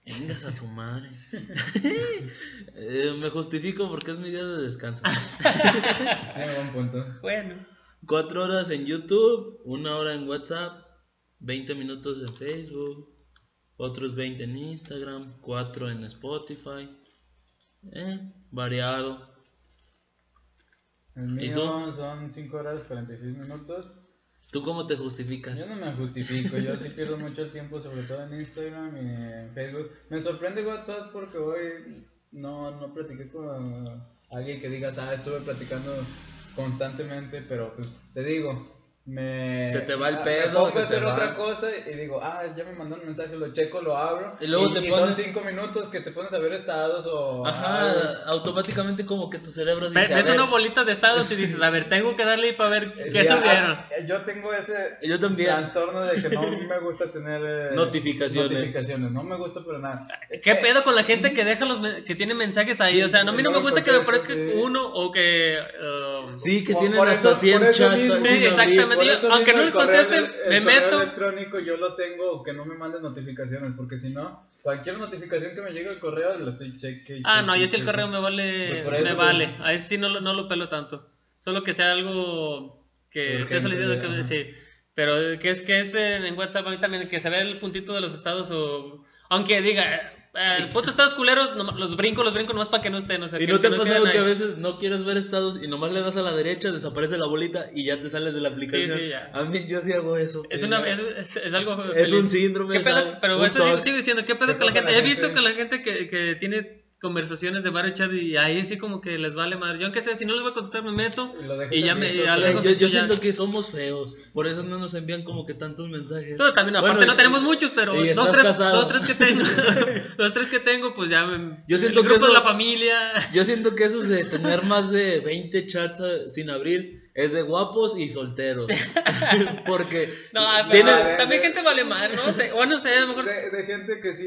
Vengas a tu madre. Eh, me justifico porque es mi día de descanso. Buen punto. Bueno. Cuatro horas en YouTube, una hora en WhatsApp, 20 minutos en Facebook, otros 20 en Instagram, 4 en Spotify. Eh, variado. El ¿Y mío tú? son 5 horas 46 minutos. ¿Tú cómo te justificas? Yo no me justifico, yo sí pierdo mucho tiempo, sobre todo en Instagram y en Facebook. Me sorprende WhatsApp porque hoy no, no platiqué con alguien que digas, ah, estuve platicando constantemente, pero pues te digo, me, Se te va el ah, pedo, me pongo a hacer otra cosa y digo, ah, ya me mandó un mensaje, lo checo, lo abro. Y luego te son pones- 5 minutos que te pones a ver estados o. Ajá, automáticamente como que tu cerebro dice, Ves ver, una bolita de estados y dices, a ver, tengo que darle para ver Eh, qué sí, ah, subieron. ah, yo tengo ese Yo también. trastorno de que no me gusta tener eh, Notificaciones. notificaciones, no me gusta pero nada. ¿Qué pedo con la gente que deja los me- que tiene mensajes ahí? Sí, o sea, no, a mí no me gusta que me contestas, parezca sí. uno o que... um, Sí, que tienen por hasta eso- 100 por eso chats. mismo- Sí, exactamente. Yo- aunque no el les ele- me el correo meto. electrónico yo lo tengo que no me manden notificaciones porque si no cualquier notificación que me llegue al correo lo estoy cheque. Ah, cheque no, yo sí el correo me vale, Pues me vale. A ese sí no, lo- no lo pelo tanto. Solo que sea algo que esté solicitando que ajá. sí. Pero que es que es en, en WhatsApp a mí también que se ve el puntito de los estados o aunque diga eh, el puto estados culeros, los brinco, los brinco nomás para que no estén, o sea, Y que, no te que pasado queden que a veces no quieres ver estados y nomás le das a la derecha, desaparece la bolita y ya te sales de la aplicación. Sí, sí, ya. A mí yo sí hago eso. es una es, es, es algo Es feliz. un síndrome. ¿Qué pedo? Pero eso sigo, diciendo, ¿qué pedo ¿Qué con la pasa gente? la He visto con la gente que, que tiene conversaciones de varios chat y ahí sí como que les vale madre. Yo aunque sea, si no les voy a contestar me meto Y ya me ya lo dejo yo, visto yo ya. siento que somos feos, por eso no nos envían como que tantos mensajes. Pero también, aparte Bueno, no tenemos muchos, pero dos tres, dos, tres que tengo, dos, tres que tengo, pues ya me... Yo siento el que grupo de eso- la familia... Yo siento que eso de tener más de 20 chats eh, sin abrir es de guapos y solteros. Porque No, pero tiene- a también ver, gente vale madre, ¿no? sé, o no sé, a lo mejor... De, de gente que sí,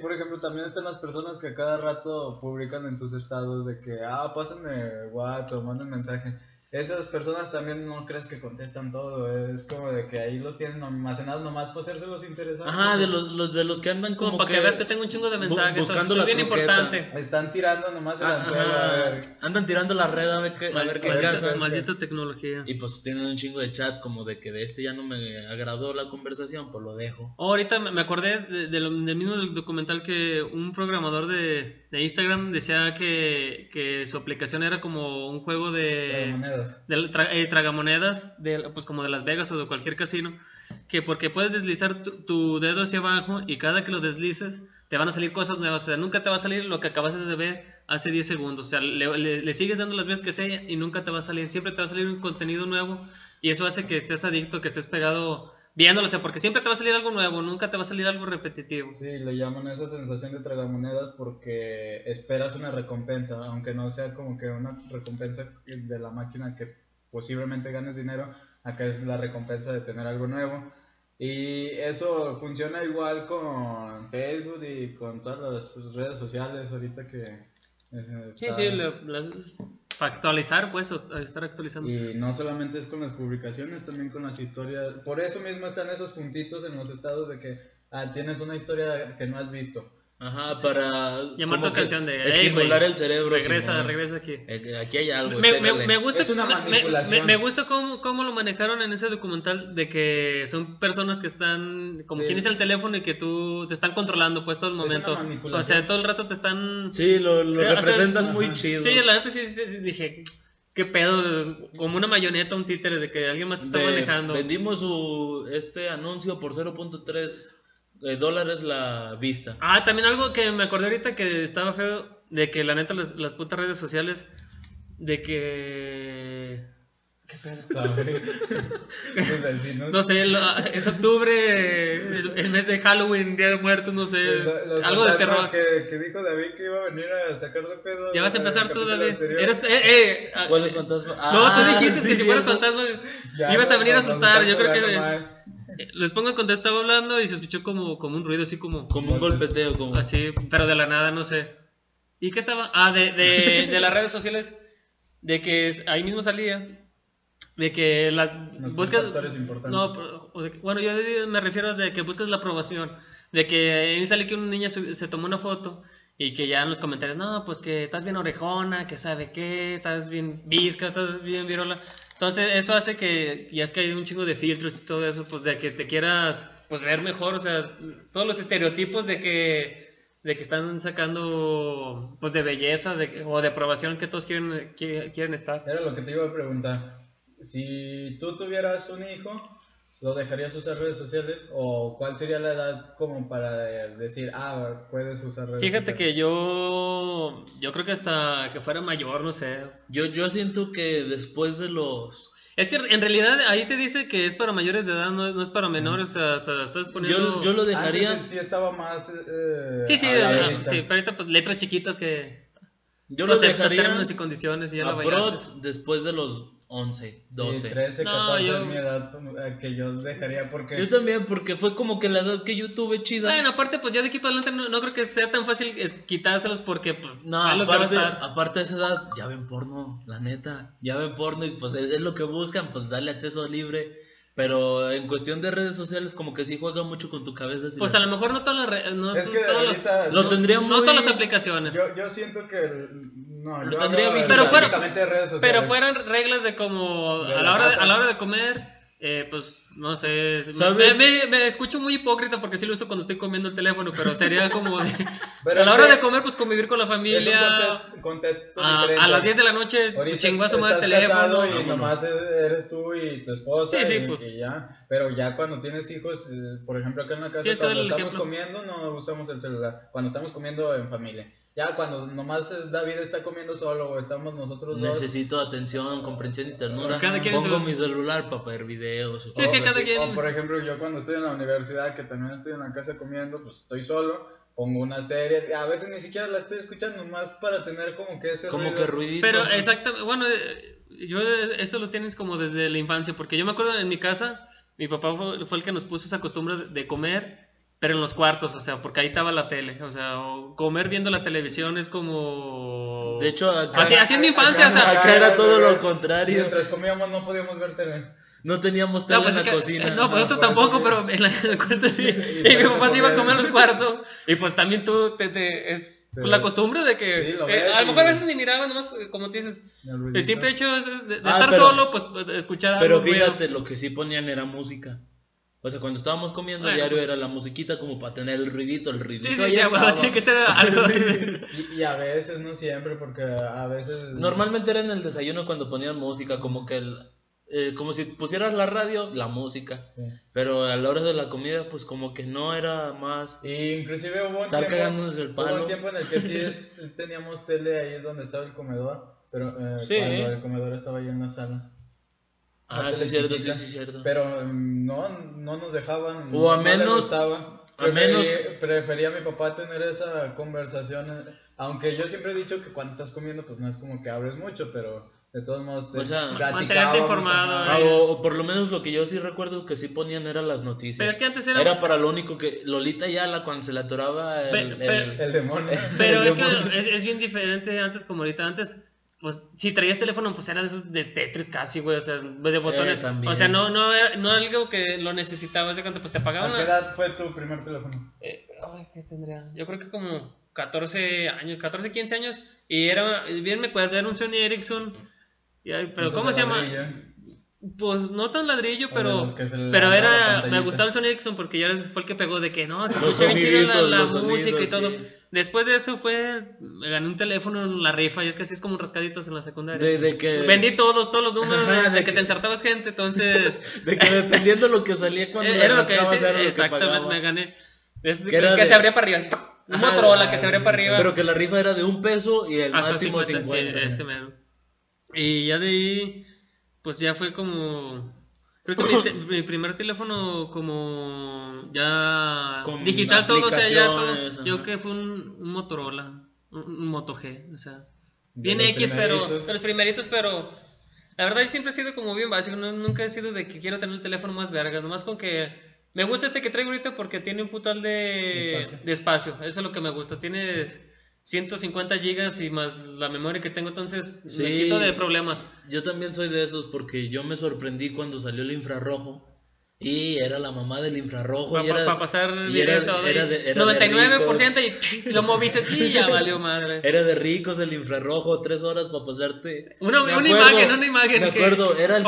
por ejemplo, también están las personas que a cada rato publican en sus estados de que, ah, pásenme WhatsApp o manden mensaje. Esas personas también no crees que contestan todo, es como de que ahí lo tienen almacenados nomás por hacerse los interesantes. Ajá, de los, los de los que andan Como, como, para que, veas que tengo un chingo de mensajes, buscando soy la bien croqueta. importante. Están tirando nomás el anzuelo, a ver. andan tirando la red a ver qué, a ver qué Maldita, cazan. maldita tecnología. Y pues tienen un chingo de chat como de que de este ya no me agradó la conversación, pues lo dejo. Oh, ahorita me me acordé de- de lo- del mismo documental que un programador de, de Instagram decía que, que su aplicación era como un juego de, monedas. de tra- eh, tragamonedas, de, pues como de Las Vegas o de cualquier casino, que porque puedes deslizar tu, dedo hacia abajo y cada que lo deslices te van a salir cosas nuevas, o sea, nunca te va a salir lo que acabas de ver hace 10 segundos. O sea, le, le- le sigues dando las veces que sea y nunca te va a salir. Siempre te va a salir un contenido nuevo y eso hace que estés adicto, que estés pegado viéndolo. O sea, porque siempre te va a salir algo nuevo, nunca te va a salir algo repetitivo. Sí, le llaman esa sensación de tragamonedas porque esperas una recompensa, aunque no sea como que una recompensa de la máquina que posiblemente ganes dinero, acá es la recompensa de tener algo nuevo. Y eso funciona igual con Facebook y con todas las redes sociales ahorita que... eh, Sí, está- sí, le- las- actualizar, pues, estar actualizando. Y no solamente es con las publicaciones, también con las historias. Por eso mismo están esos puntitos en los estados de que ah, tienes una historia que no has visto. Ajá, para Llamar tu atención de, "Ey, estimular el cerebro. Regresa, Simón. regresa aquí. Eh, Aquí hay algo. Me, me- me gusta, Es una manipulación. Me, me gusta cómo, cómo lo manejaron en ese documental de que son personas que están, como Sí. tienes el teléfono y que tú te están controlando pues todo el momento. O sea, todo el rato te están... Sí, lo, lo Eh, o sea, representan muy ajá. chido. Sí, la neta sí, sí, sí, dije, qué pedo, como una mayoneta, un títere de que alguien más te está De- manejando. Vendimos su, este anuncio por 0.3 eh, dólares la vista. Ah, también algo que me acordé ahorita que estaba feo, de que la neta las, las putas redes sociales, de que... Tus vecinos. No sé, lo- es octubre, el, el mes de Halloween, Día de Muertos, no sé, Los- los algo de terror. Que, que dijo David que iba a venir a sacar de pedo. Ya vas a empezar tú, David. Eres, eh, eh, ah, ¿Cuál es fantasma? no, Ah, tú dijiste sí, que si fueras fantasma Ya, ibas a venir a asustar. Yo creo que les pongo en contexto, estaba hablando y se escuchó como, como un ruido así como Como un golpeteo, como. así, pero de la nada, no sé. ¿Y qué estaba? Ah, de, de, de las redes sociales, de que ahí mismo salía, de que las Nuestros buscas... importantes. No, pero- de bueno, yo me refiero de que buscas la aprobación, de que ahí sale que una niña se tomó una foto y que ya en los comentarios, no, pues que estás bien orejona, que sabe qué, estás bien visca, estás bien virola. Entonces eso hace que, ya es que hay un chingo de filtros y todo eso, pues de que te quieras pues ver mejor, o sea, todos los estereotipos de que de que están sacando pues de belleza de- o de aprobación que todos quieren qui- quieren estar. Era lo que te iba a preguntar. Si tú tuvieras un hijo, ¿lo dejarías usar redes sociales? ¿O cuál sería la edad como para decir, ah, puedes usar redes Fíjate sociales? que yo yo creo que hasta que fuera mayor, no sé. Yo, yo siento que después de los. Es que en realidad ahí te dice que es para mayores de edad, no es, no es para menores, o sea, hasta estás poniendo... Yo, yo lo dejaría. Antes sí estaba más. eh, Sí, sí, a sí, pero ahorita pues letras chiquitas que... Yo lo aceptas dejaría. términos y condiciones y ya bailaste. después de los 11, 12. Sí, 13, No, 14 yo- es mi edad eh, que yo dejaría porque. Yo también, porque fue como que la edad que yo tuve chida. Bueno, aparte pues ya de aquí para adelante no, no creo que sea tan fácil es quitárselos porque pues No, es lo que va a aparte, estar. aparte de esa edad, ya ven porno, la neta. Ya ven porno y pues es, es lo que buscan, pues darle acceso libre. Pero en cuestión de redes sociales, como que sí juega mucho con tu cabeza. si Pues la- a lo mejor no todas las... re- No, Es que las- ahorita. Lo yo- tendría no muy... todas las aplicaciones. Yo, yo siento que. No, Lo yo tendría. Pero de redes sociales. Pero fueran reglas de como De a la hora de, a la hora de comer, eh, pues no sé. me- ¿Sabes? Me, me escucho muy hipócrita porque sí lo uso cuando estoy comiendo el teléfono, pero sería como de, Pero a la hora que de comer, pues convivir con la Es un familia. conte- contexto A, diferente. a las 10 de la noche, a su madre el teléfono. y nomás eres tú y tu esposa Sí, sí, y, pues. y ya. Pero ya cuando tienes hijos, eh, por ejemplo acá en la casa, cuando estamos ejemplo. comiendo no usamos el celular. Cuando estamos comiendo en familia. Ya cuando nomás David está comiendo solo o estamos nosotros dos. Necesito atención, comprensión y ternura. Cada quien Pongo su- mi celular para ver videos. o Sí, es que cada quien- O por ejemplo yo cuando estoy en la universidad, que también estoy en la casa comiendo, pues estoy solo. Pongo una serie, a veces ni siquiera la estoy escuchando, más para tener como que ese Como ruido. que ruidito. Pero exactamente, bueno, eh, yo esto lo tienes como desde la infancia, porque yo me acuerdo en mi casa, mi papá fue, fue el que nos puso esa costumbre de comer, pero en los cuartos, o sea, porque ahí estaba la tele, o sea, comer viendo la televisión es como... De hecho, acá, Así- así en mi infancia, o sea, acá era todo lo contrario. Mientras comíamos no podíamos ver tele. no teníamos tele No, pues en es la que- cocina. no, pues nosotros tampoco, pero en la, en cuarto sí. Y mi papá se iba a comer a los cuartos. Y pues también tú, te, te- es Sí. la costumbre de que... Sí, lo eh, ves a lo mejor a veces ni miraba, nomás como tú dices, El simple hecho es, es de, de Ah, estar pero- solo, pues escuchar Pero algo, ruido. fíjate, lo que sí ponían era música. O sea, cuando estábamos comiendo Bueno, diario pues- era la musiquita como para tener el ruidito, el ruidito. Sí, sí, estaba. bueno, tiene que ser algo. Y, y a veces, no siempre, porque a veces... Normalmente era en el desayuno cuando ponían música, como que el, eh, como si pusieras la radio, la música. Sí. Pero a la hora de la comida, pues como que no era más. Y inclusive hubo un, Estar tiempo, el hubo un palo. tiempo en el que sí teníamos tele ahí donde estaba el comedor, pero eh, Sí. cuando el comedor estaba ahí en la sala. Ah, sí, cierto, sí, sí, cierto. Pero no, no nos dejaban. O a no menos- a menos- Preferí- Prefería a mi papá tener esa conversación. eh, Aunque yo siempre he dicho que cuando estás comiendo, pues no es como que abres mucho, pero de todos modos te O sea, mantenerte informado, ajá. Ah, o, o por lo menos lo que yo sí recuerdo que sí ponían eran las noticias. Pero es que antes era... Era para lo único que Lolita Yala cuando se le atoraba el, Pe- el- pe- El demonio. Pero el es que es, es bien diferente antes como ahorita. Antes, pues, si traías teléfono, pues eran esos de Tetris casi, güey, o sea, de botones. también. o sea, no, no era no era algo que lo necesitabas de cuando pues te ¿A pagaban. qué edad fue tu primer teléfono? Eh, ay, ¿qué tendría? Yo creo que como 14 años, 14, 15 años. Y era, bien me acuerdo, era un Sony Ericsson. y pero ¿cómo se llama? ladrillo. Pues no tan ladrillo, pero pero era me gustaba el Sony Ericsson porque ya fue el que pegó de que no, se escucha bien chida la, música y todo. sí. Después de eso fue me gané un teléfono en la rifa y es que así es como un rascaditos en la secundaria. de, de que Vendí todos, todos los números de, Ajá, de de que que- te ensartabas gente, entonces de que dependiendo de lo que salía cuando le era lo que sí, era lo que exactamente pagaba. me gané. Es Que que, que de- se abría para arriba. Un Ajá, Motorola que ah, se abría para arriba. Pero que la rifa era de un peso y el Hasta máximo 50, 50. sí, ese mero. Y ya de ahí, pues ya fue como. Creo que mi, te- mi primer teléfono, como ya Con digital, todo, o sea, ya todo. Yo que fue un, un Motorola, un, un Moto G, o sea. Bien X, pero. los primeritos, pero. La verdad, yo siempre he sido como bien básico. no- nunca he sido de que quiero tener el teléfono más verga. Nomás con que. Me gusta este que traigo ahorita porque tiene un putal de, Espacio. de espacio. Eso es lo que me gusta. Tienes 150 gigas y más la memoria que tengo, entonces me Sí. quito de problemas. Yo también soy de esos porque yo me sorprendí cuando salió el infrarrojo y era la mamá del infrarrojo Para pasar y era- directo. era y de- era de 99% y lo moviste y ya valió madre. era de ricos el infrarrojo, tres horas para pasarte. Una, Me una acuerdo- imagen, una imagen. Me que- acuerdo, era el,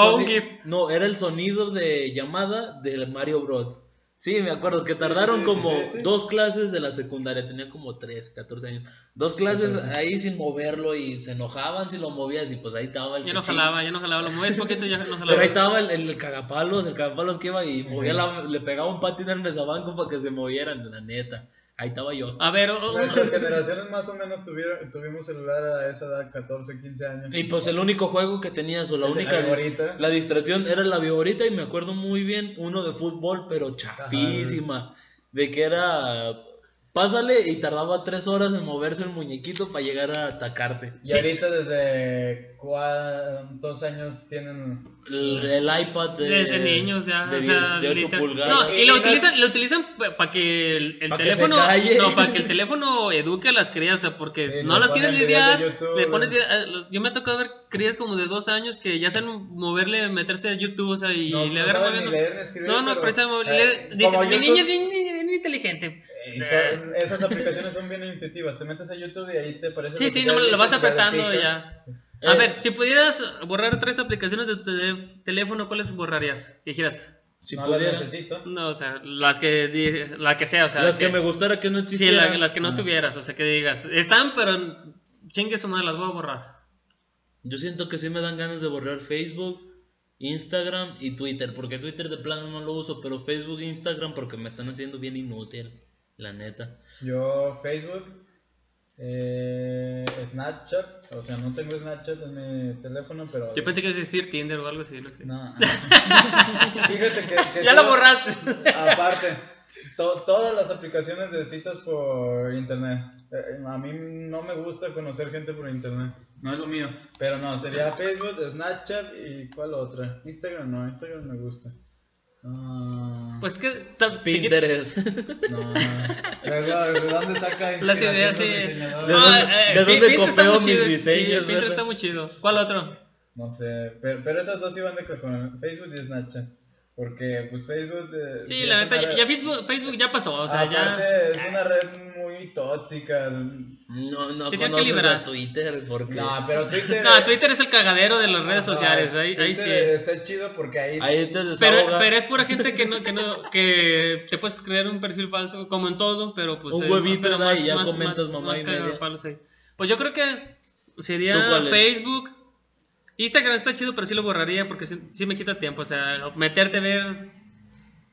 no, era el sonido de llamada del Mario Bros. Sí, me acuerdo que tardaron como dos clases de la secundaria, tenía como 3, 14 años. Dos clases ahí sin moverlo y se enojaban si lo movías y pues ahí estaba el Ya no jalaba, ya no jalaba. Lo mueves poquito y ya no jalaba. Pero ahí estaba el, el, cagapalos, el cagapalos que iba y movía la- le pegaba un patín al mesabanco para que se movieran, la neta. Ahí estaba yo. A ver, o- o- Nuestras generaciones más o menos tuvieron, tuvimos celular a esa edad, 14, 15 años. Y pues el único juego que tenías o la única la la distracción era la viborita y me acuerdo muy bien uno de fútbol pero chapísima de que era pásale y tardaba tres horas en moverse el muñequito para llegar a atacarte. Y ahorita desde cuántos años tienen... El, el iPad de, desde niños ya, de, o sea, 10 de 8 literal- pulgadas. No, y lo utilizan, lo utilizan para que el, el Pa' que teléfono, calle. no, para que el teléfono eduque a las crías, o sea, porque Sí, no las videos lidiar, le pones eh. video- eh, los- yo me ha tocado ver crías como de dos años que ya saben moverle, meterse a YouTube, o sea, y No, le no agarran saben ni moviendo. leer ni escribir, No, no, pero, pero eh, le- dice, como mi niña es bien inteligente. Son- esas aplicaciones son bien intuitivas. Te metes a YouTube y ahí te aparece. Sí, sí, no, ya lo vas apretando ya. A Eh. ver, si pudieras borrar tres aplicaciones de, de teléfono, ¿cuáles borrarías? Que dijeras, si no pudiera. las necesito. no, o sea, las que, la que sea, o sea, las que me gustara que no Sí, existieran. la- las que no Ah. tuvieras, o sea, que digas, están, pero chingue su madre, las voy a borrar. Yo siento que sí me dan ganas de borrar Facebook, Instagram y Twitter, porque Twitter de plano no lo uso, pero Facebook e Instagram porque me están haciendo bien inútil, la neta. Yo, Facebook, eh, Snapchat. O sea, no tengo Snapchat en mi teléfono, pero. Yo pensé que ibas a decir Tinder o algo así, no sé. No. Fíjate que. que ya lo borraste. Aparte, to- todas las aplicaciones de citas por internet. Eh, a mí no me gusta conocer gente por internet. No es lo mío. Pero no, sería Facebook, Snapchat y ¿cuál otra? Instagram no, Instagram me gusta. Ah, pues que Pinterest. no. ¿de dónde saca las ideas, sí. ¿De No, dónde- eh, de chido, mis sí, diseños, Pinterest está muy chido. ¿Cuál otro? No sé, pero, pero esas dos iban de cajón, Facebook y Snapchat. Porque pues Facebook... eh, Sí, la neta, ya, ya Facebook, Facebook ya pasó, o sea, ya... Es una red muy tóxica. No, no Te tienes que liberar. a Twitter porque No, pero Twitter... No, Twitter es el cagadero de las redes Ajá, sociales, ahí, ahí sí. Está chido porque ahí... ahí te Pero, pero es pura gente que no, que no, que te puedes crear un perfil falso, como en todo, pero pues. Un eh, huevito, pero da, y ya comentas mamá y cagapalos media. ahí. Pues yo creo que ¿Tú sería? Facebook, Instagram está chido, pero sí lo borraría porque sí, sí me quita tiempo. O sea, meterte a ver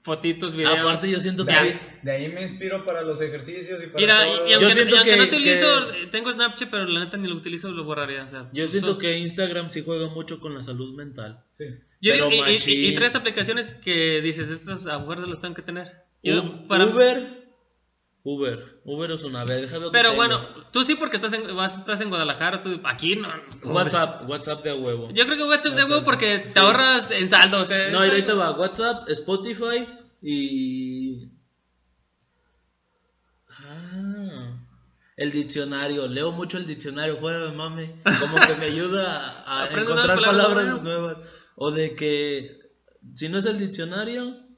fotitos, videos. Aparte, yo siento que. De ahí me inspiro para los ejercicios y para Mira, todo. y, y aunque, Yo siento y aunque que- no utilizo, que- tengo Snapchat, pero la neta ni lo utilizo, lo borraría. O sea, Yo siento son- que Instagram sí juega mucho con la salud mental. Sí. Yo pero y- y tres aplicaciones que dices, estas a fuerza las tengo que tener. Yo, U- para- Uber. Uber. Uber es una verga. lo que Pero bueno, tú sí porque estás en, vas, estás en Guadalajara, tú aquí no. WhatsApp. WhatsApp de huevo. Yo creo que WhatsApp de huevo porque sí. te ahorras en saldo. O sea, No, y ahorita va WhatsApp, Spotify y. Ah, el diccionario. Leo mucho el diccionario, de mame. Como que me ayuda a, encontrar palabras nuevas. O de que. Si no es el diccionario.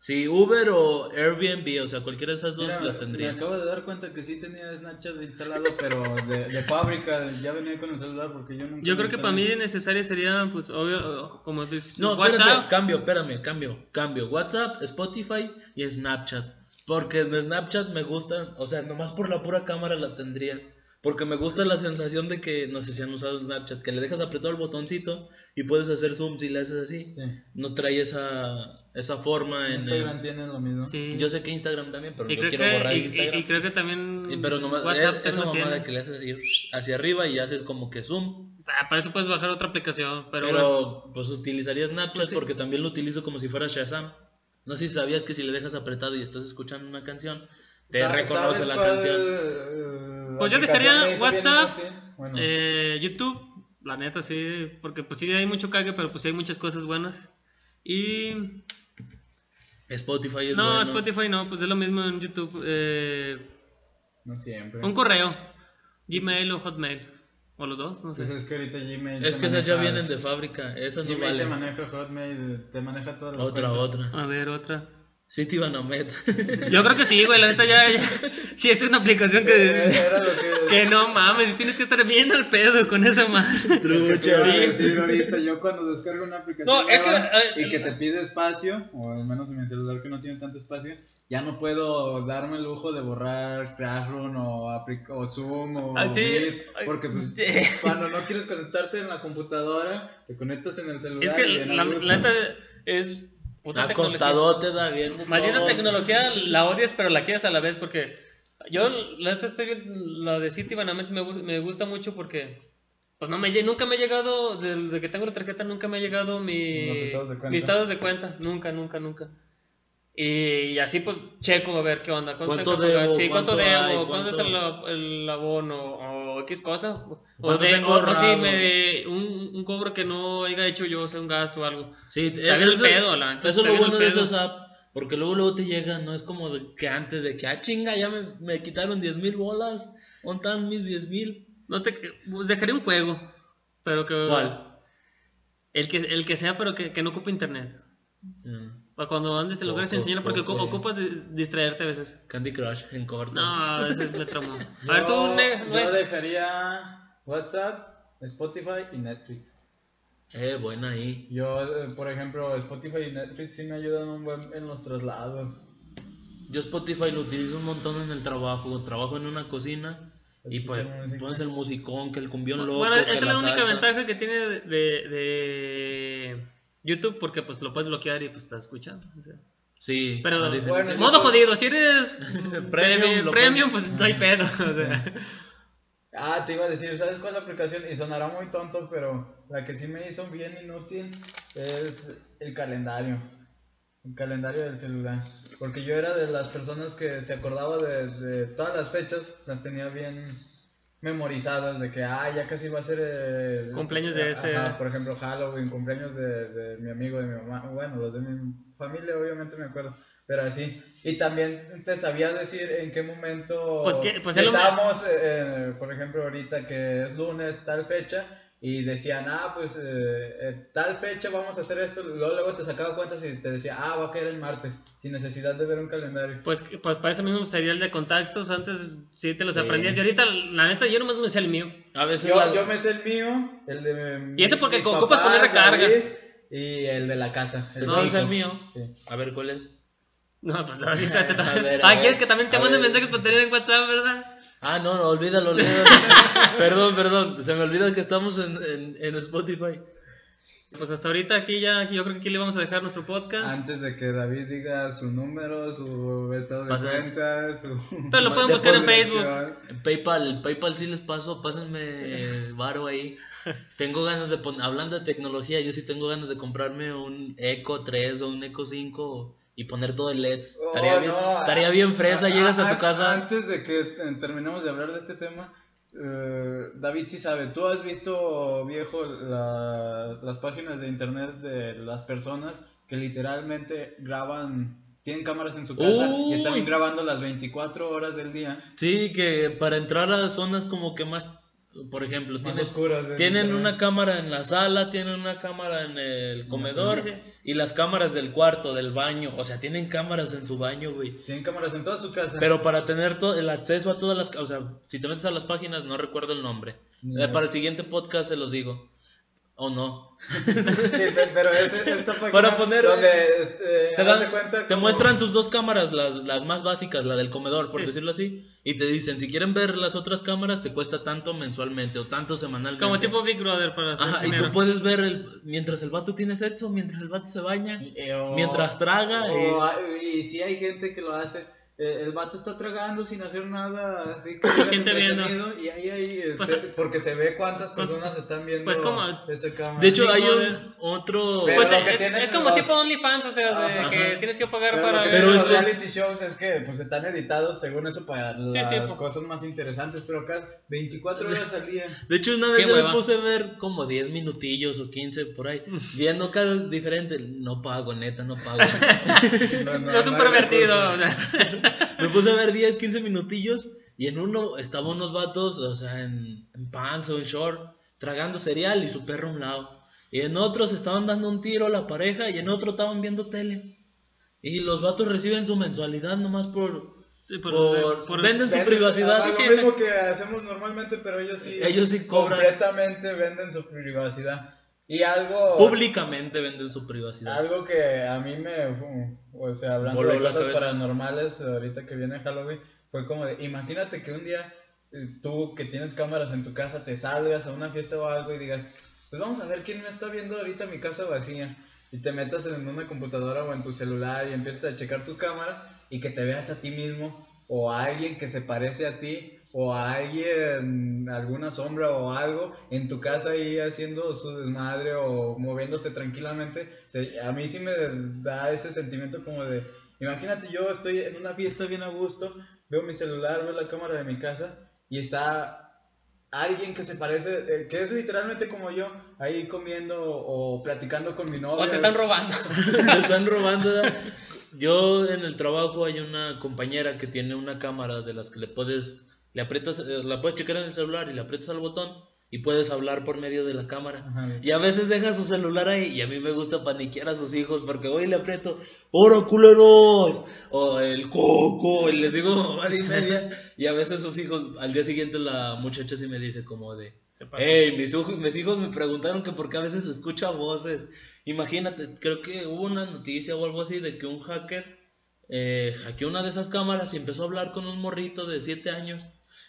Si Uber o Airbnb, o sea, cualquiera de esas dos Mira, las Me tendría. acabo de dar cuenta que sí tenía Snapchat instalado, pero de, de fábrica, ya venía con el celular porque yo nunca Yo creo que para mí necesaria sería, pues, obvio, como dices, No, WhatsApp. cambio, espérame, cambio, cambio. WhatsApp, Spotify y Snapchat. Porque en Snapchat me gustan, o sea, nomás por la pura cámara la tendría. Porque me gusta la sensación de que, no sé si han usado Snapchat, que le dejas apretado el botoncito y puedes hacer zoom si le haces así. Sí. No trae esa, esa forma en Instagram el- tiene lo mismo. Sí. Yo sé que Instagram también, pero y yo quiero que, borrar y, Instagram. y creo que también Y- pero nomás, WhatsApp es- también esa mamada tiene. que le haces así hacia arriba y haces como que zoom. Ah, para eso puedes bajar otra aplicación, pero, Pero, bueno. pues utilizaría Snapchat Pues sí. porque también lo utilizo como si fuera Shazam. No sé si sabías que si le dejas apretado y estás escuchando una canción, te reconoce ¿sabes la cuál, canción. Pues yo dejaría WhatsApp? Bueno, Eh, YouTube, la neta sí, porque pues sí hay mucho cague, pero pues sí hay muchas cosas buenas. Y Spotify es no, bueno. Spotify no, pues es lo mismo en YouTube. Eh, no siempre. un correo, Gmail o Hotmail, o los dos, no sé. Pues es que ahorita Gmail. Es te que esas ya vienen de fábrica, esas no Gmail te valen. maneja Hotmail, te maneja todas las Otra, cuentas. otra. A ver, otra. Citibanamet. Yo creo que sí, güey, la neta ya, ya sí es una aplicación que, Era lo que. que no mames, tienes que estar bien al pedo con esa madre. te a Trucha. decir ahorita, yo cuando descargo una aplicación No, es que, nueva eh, y que te pide espacio, o al menos en mi celular que no tiene tanto espacio, ya no puedo darme el lujo de borrar Classroom o, aplic- o Zoom o Ah, sí. Meet, porque pues, cuando no quieres conectarte en la computadora, te conectas en el celular. Es que y a la neta es puta tecnología. Acostadote da viendo Maldita todo. tecnología la odias, pero la quieres a la vez porque yo la neta estoy bien, la de City Banamex me, me gusta mucho porque pues no me nunca me ha llegado desde que tengo la tarjeta nunca me ha llegado mi Los estados de cuenta. mis estados de cuenta, nunca, nunca, nunca. Y, y así pues checo a ver qué onda, cuánto, debo? sí, cuánto, ¿Cuánto debo, hay? cuánto, es el, el abono o X cosa, o, ¿Cuánto de, o, un, un cobro que no haya hecho yo, o sea, un gasto o algo. Sí, Está bien el pedo, la neta, Eso es lo bueno de esas apps. Porque luego, luego te llega, no es como que antes de que, ah, chinga, ya me, me quitaron 10 mil bolas. ¿Dónde están mis 10 mil? No te pues dejaría un juego, pero que ¿Cuál? El que el que sea, pero que, que no ocupe internet. Mm, Para cuando andes en lugares enseñar porque pocos. ocupas de- distraerte a veces. Candy Crush en corto. No, a veces me traumó. Yo, A ver tú, Ne- yo dejaría WhatsApp, Spotify y Netflix. Eh, buena ahí. Yo, eh, por ejemplo, Spotify y Netflix sí me ayudan un buen en los traslados. Yo Spotify lo utilizo un montón en el trabajo. Trabajo en una cocina y pues pones el musicón, que el cumbión loco. Bueno, esa es la única salsa. ventaja que tiene de YouTube porque pues lo puedes bloquear y pues estás escuchando. o sea. Sí, Pero Bueno, modo jodido, si eres Premium, pues no hay pedo. O sea. Ah, te iba a decir, ¿sabes cuál aplicación? Y sonará muy tonto, pero la que sí me hizo bien inútil es el calendario. El calendario del celular. Porque yo era de las personas que se acordaba de, de todas las fechas, las tenía bien memorizadas, de que, ah, ya casi va a ser el... Cumpleaños de este. Ajá, por ejemplo, Halloween, cumpleaños de, de mi amigo, de mi mamá. Bueno, los de mi familia obviamente me acuerdo. Pero así. Y también te sabía decir en qué momento Pues que- pues es lo estábamos, eh, por ejemplo, ahorita que es lunes, tal fecha, y decían, ah, pues eh, eh, tal fecha vamos a hacer esto. Luego, luego te sacaba cuentas y te decía, ah, va a caer el martes, sin necesidad de ver un calendario. Pues, pues para eso mismo sería el de contactos. Antes sí te los Sí. aprendías. Y ahorita, la neta, yo nomás me sé el mío. A veces Yo, la- yo me sé el mío, el de. Y ese porque ocupas poner recarga. David, Y el de la casa. ¿Te No, fijo. el mío? Sí. A ver, ¿cuál es? No, pues ahorita te A ver, a Ah, ver, quieres que también te manden mensajes para tener en WhatsApp, ¿verdad? Ah, no, no, olvídalo, olvídalo. perdón, perdón, se me olvida que estamos en, en, en Spotify. Pues hasta ahorita aquí ya, yo creo que aquí le vamos a dejar nuestro podcast. Antes de que David diga su número, su estado de Pasa. cuenta, su... Pero lo pueden buscar en Facebook. En PayPal, PayPal sí les paso, pásenme varo ahí. Tengo ganas de poner, hablando de tecnología, yo sí tengo ganas de comprarme un Eco 3 o un Eco 5 y poner todo el LEDs. Oh, estaría, bien, no, estaría bien fresa, a- llegas a a- tu casa. Antes de que terminemos de hablar de este tema, eh, David sí sabe, ¿tú has visto, viejo, la- las páginas de internet de las personas que literalmente graban, tienen cámaras en su casa y están grabando las 24 horas del día? Sí, que para entrar a zonas como que más, por ejemplo, oscuras. tienen internet. una cámara en la sala, tienen una cámara en el comedor Sí, sí. y las cámaras del cuarto, del baño. O sea, tienen cámaras en su baño, güey. Tienen cámaras en toda su casa. Pero para tener todo el acceso a todas las... O sea, si te metes a las páginas, no recuerdo el nombre. Eh, para el siguiente podcast se los digo. O no. Sí, pe- pero es esta página Para poner- donde eh, Te, haz dan- cuenta te como- muestran sus dos cámaras, las, las más básicas, la del comedor, por Sí. decirlo así. Y te dicen, si quieren ver las otras cámaras, te cuesta tanto mensualmente o tanto semanalmente. Como tipo Big Brother para hacer Ajá, y tú puedes ver el, mientras el vato tiene sexo, mientras el vato se baña, Eh, o- mientras traga. eh, o hay- y si hay gente que lo hace. Eh, el vato está tragando sin hacer nada, así que Gente viendo. y ahí, ahí eh, Pues, se- porque se ve cuántas pues- personas están viendo pues como- esa cámara. de hecho, hay un, otro... Pues es, como los- tipo OnlyFans, o sea, de Ajá. que tienes que pagar pero para lo que ver. Pero los que- reality shows es que pues están editados según eso para las sí, cosas más interesantes, pero acá 24 horas al día. De hecho, una vez yo me puse a ver como 10 minutillos o 15 por ahí, viendo cada diferente. No pago, neta, no pago. No, no, No es un pervertido. recursos. o sea. me puse a ver 10, 15 minutillos y en uno estaban unos vatos, o sea, en, en pants o en short, tragando cereal y su perro a un lado. Y en otros estaban dando un tiro a la pareja y en otro estaban viendo tele. Y los vatos reciben su mensualidad nomás por... Sí, por- por- por- venden su Venden- privacidad. ah, Sí, lo sí, mismo que hacemos normalmente, pero ellos sí, Ellos sí cobran. completamente venden su privacidad. Y algo Públicamente venden su privacidad. algo que a mí me, o sea, hablando Voló de cosas paranormales ahorita que viene Halloween, fue como de, imagínate que un día eh, tú que tienes cámaras en tu casa te salgas a una fiesta o algo y digas, pues vamos a ver quién me está viendo ahorita mi casa vacía. Y te metas en una computadora o en tu celular y empiezas a checar tu cámara y que te veas a ti mismo o a alguien que se parece a ti o a alguien, alguna sombra o algo en tu casa ahí haciendo su desmadre o moviéndose tranquilamente. A mí sí me da ese sentimiento como de, imagínate yo estoy en una fiesta bien a gusto, veo mi celular, veo la cámara de mi casa y está alguien que se parece, eh, que es literalmente como yo, ahí comiendo o platicando con mi novia. O te están robando. Me están robando. Yo en el trabajo hay una compañera que tiene una cámara de las que le puedes, le aprietas, eh, la puedes checar en el celular y le aprietas al botón y puedes hablar por medio de la cámara. Ajá. Y a veces deja su celular ahí y a mí me gusta paniquear a sus hijos porque hoy le aprieto, ¡Hora culeros! O el coco, y les digo mamá y media. Y a veces sus hijos, al día siguiente la muchacha sí me dice como de, Hey, mis, hijos- mis hijos me preguntaron que por qué a veces se escucha voces. Imagínate, creo que hubo una noticia o algo así de que un hacker eh, hackeó una de esas cámaras y empezó a hablar con un morrito de 7 años.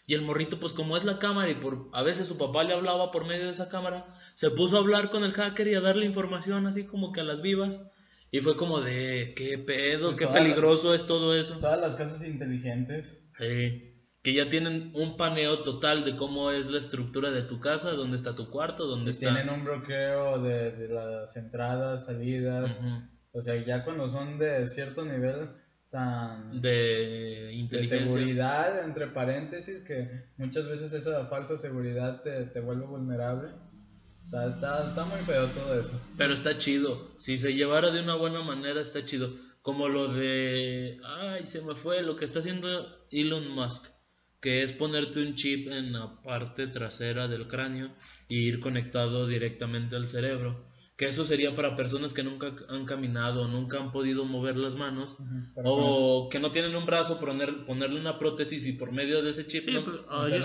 Y el morrito, pues como es la cámara y por a veces su papá le hablaba por medio de esa cámara, se puso a hablar con el hacker y a darle información así como que a las vivas. Y fue como de, qué pedo, Pues qué peligroso es todo eso. Todas las casas inteligentes. Eh, que ya tienen un paneo total de cómo es la estructura de tu casa, dónde está tu cuarto, dónde está. Tienen un bloqueo de, de las entradas, salidas. O sea, ya cuando son de cierto nivel tan de de seguridad, entre paréntesis, que muchas veces esa falsa seguridad te, te vuelve vulnerable. Está, está, está muy feo todo eso. Pero está chido. Si se llevara de una buena manera, está chido. Como lo de. Ay, se me fue. Lo que está haciendo Elon Musk. Que es ponerte un chip en la parte trasera del cráneo y ir conectado directamente al cerebro. Que eso sería para personas que nunca han caminado, nunca han podido mover las manos. O que no tienen un brazo, poner, ponerle una prótesis y por medio de ese chip. Sí, ¿no? pues,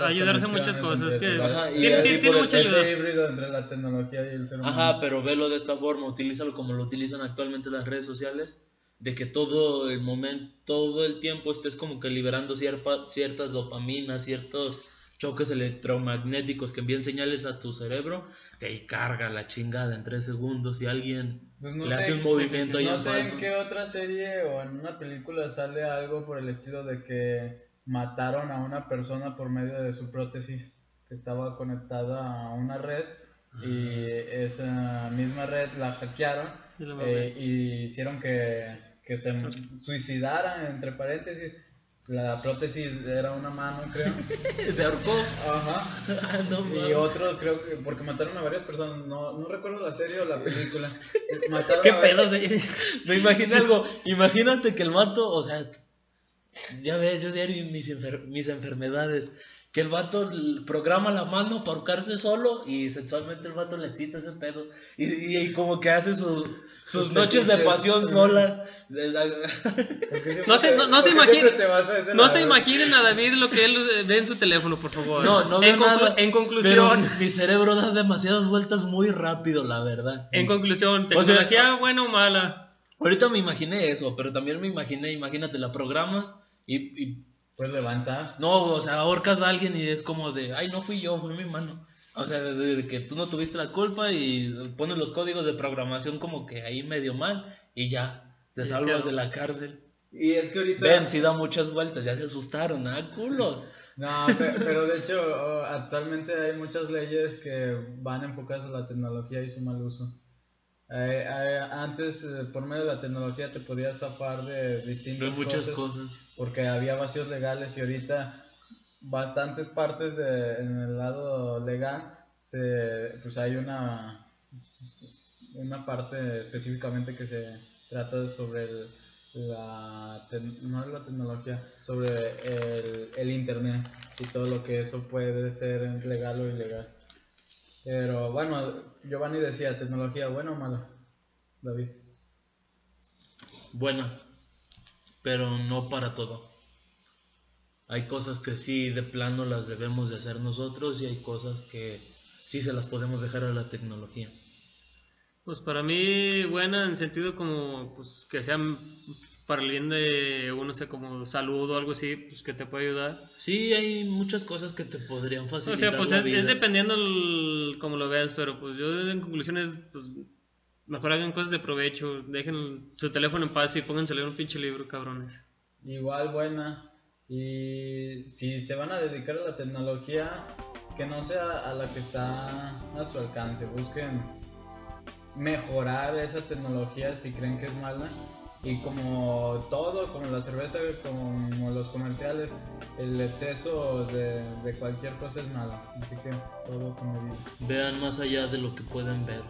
ayudarse a muchas cosas. Que Ajá, y tiene, así mucha ayuda. Ese híbrido entre la tecnología y el ser humano. Ajá, pero velo de esta forma, utilízalo como lo utilizan actualmente las redes sociales de que todo el momento, todo el tiempo estés como que liberando cierta- ciertas dopaminas, ciertos choques electromagnéticos que envían señales a tu cerebro, te carga la chingada en tres segundos y alguien Pues no le sé, hace un movimiento ahí No en sé falso. en qué otra serie o en una película sale algo por el estilo de que mataron a una persona por medio de su prótesis que estaba conectada a una red y esa misma red la hackearon Y eh, y hicieron que, que se suicidaran, entre paréntesis. La prótesis era una mano, creo. Se ahorcó. Ajá. Ah, no Y otro, creo que, porque mataron a varias personas, no, no recuerdo la serie o la película. Mataron ¿Qué a pedo? Me imaginé algo. Imagínate que el vato, o sea, ya ves, yo diario mis, enfer- mis enfermedades. Que el vato programa la mano para ahorcarse solo y sexualmente el vato le excita ese pedo. Y, y- y como que hace su- sus Sus noches de pasión sola. Siempre No se- no- no se porque siempre imagine- te vas a ese No se imaginen a David lo que él ve en su teléfono, por favor. No, no en, conclu- nada, en conclusión, Pero mi cerebro da demasiadas vueltas muy rápido, la verdad. en conclusión, O sea, tecnología buena o mala. Ahorita me imaginé eso, pero también me imaginé, imagínate, la programas y, y Pues levanta. No, o sea, ahorcas a alguien y es como de, ay, no fui yo, fue mi mano. O sea, de, de que tú no tuviste la culpa y pones los códigos de programación como que ahí medio mal y ya, te Y salvas de la cárcel. Y es que ahorita. Ven, si da muchas vueltas, ya se asustaron, ¿ah, culos? No, pe- pero de hecho, oh, actualmente hay muchas leyes que van enfocadas a la tecnología y su mal uso. Eh, eh, antes, eh, por medio de la tecnología, te podías zafar de De distintas muchas cosas. cosas. porque había vacíos legales y ahorita bastantes partes de, en el lado legal se, pues hay una una parte específicamente que se trata sobre el- la te- no es la tecnología sobre el, el internet y todo lo que eso puede ser legal o ilegal pero bueno Giovanni decía tecnología buena o mala David Buena, pero no para todo. Hay cosas que sí, de plano las debemos de hacer nosotros y hay cosas que sí se las podemos dejar a la tecnología. Pues para mí buena en sentido como pues que sean para el bien de uno, sea como salud o algo así, pues que te puede ayudar. Sí, hay muchas cosas que te podrían O facilitar sea, pues la es, vida. es dependiendo el- como lo veas, pero pues yo en conclusiones, pues mejor hagan cosas de provecho, dejen su teléfono en paz y pónganse a leer un pinche libro, cabrones. Igual buena. Y si se van a dedicar a la tecnología, que no sea a la que está a su alcance. Busquen mejorar esa tecnología si creen que es mala. Y como todo, como la cerveza, como los comerciales, el exceso de, de cualquier cosa es malo. Así que todo con medida. Vean más allá de lo que pueden ver.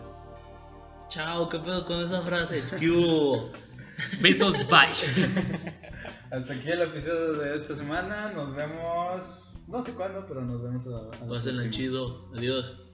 Chao, ¿qué pedo con esa frase? ¿Qué hubo? Besos, bye. Hasta aquí el episodio de esta semana. Nos vemos, no sé cuándo, pero nos vemos a, a Pásenla chido. Adiós.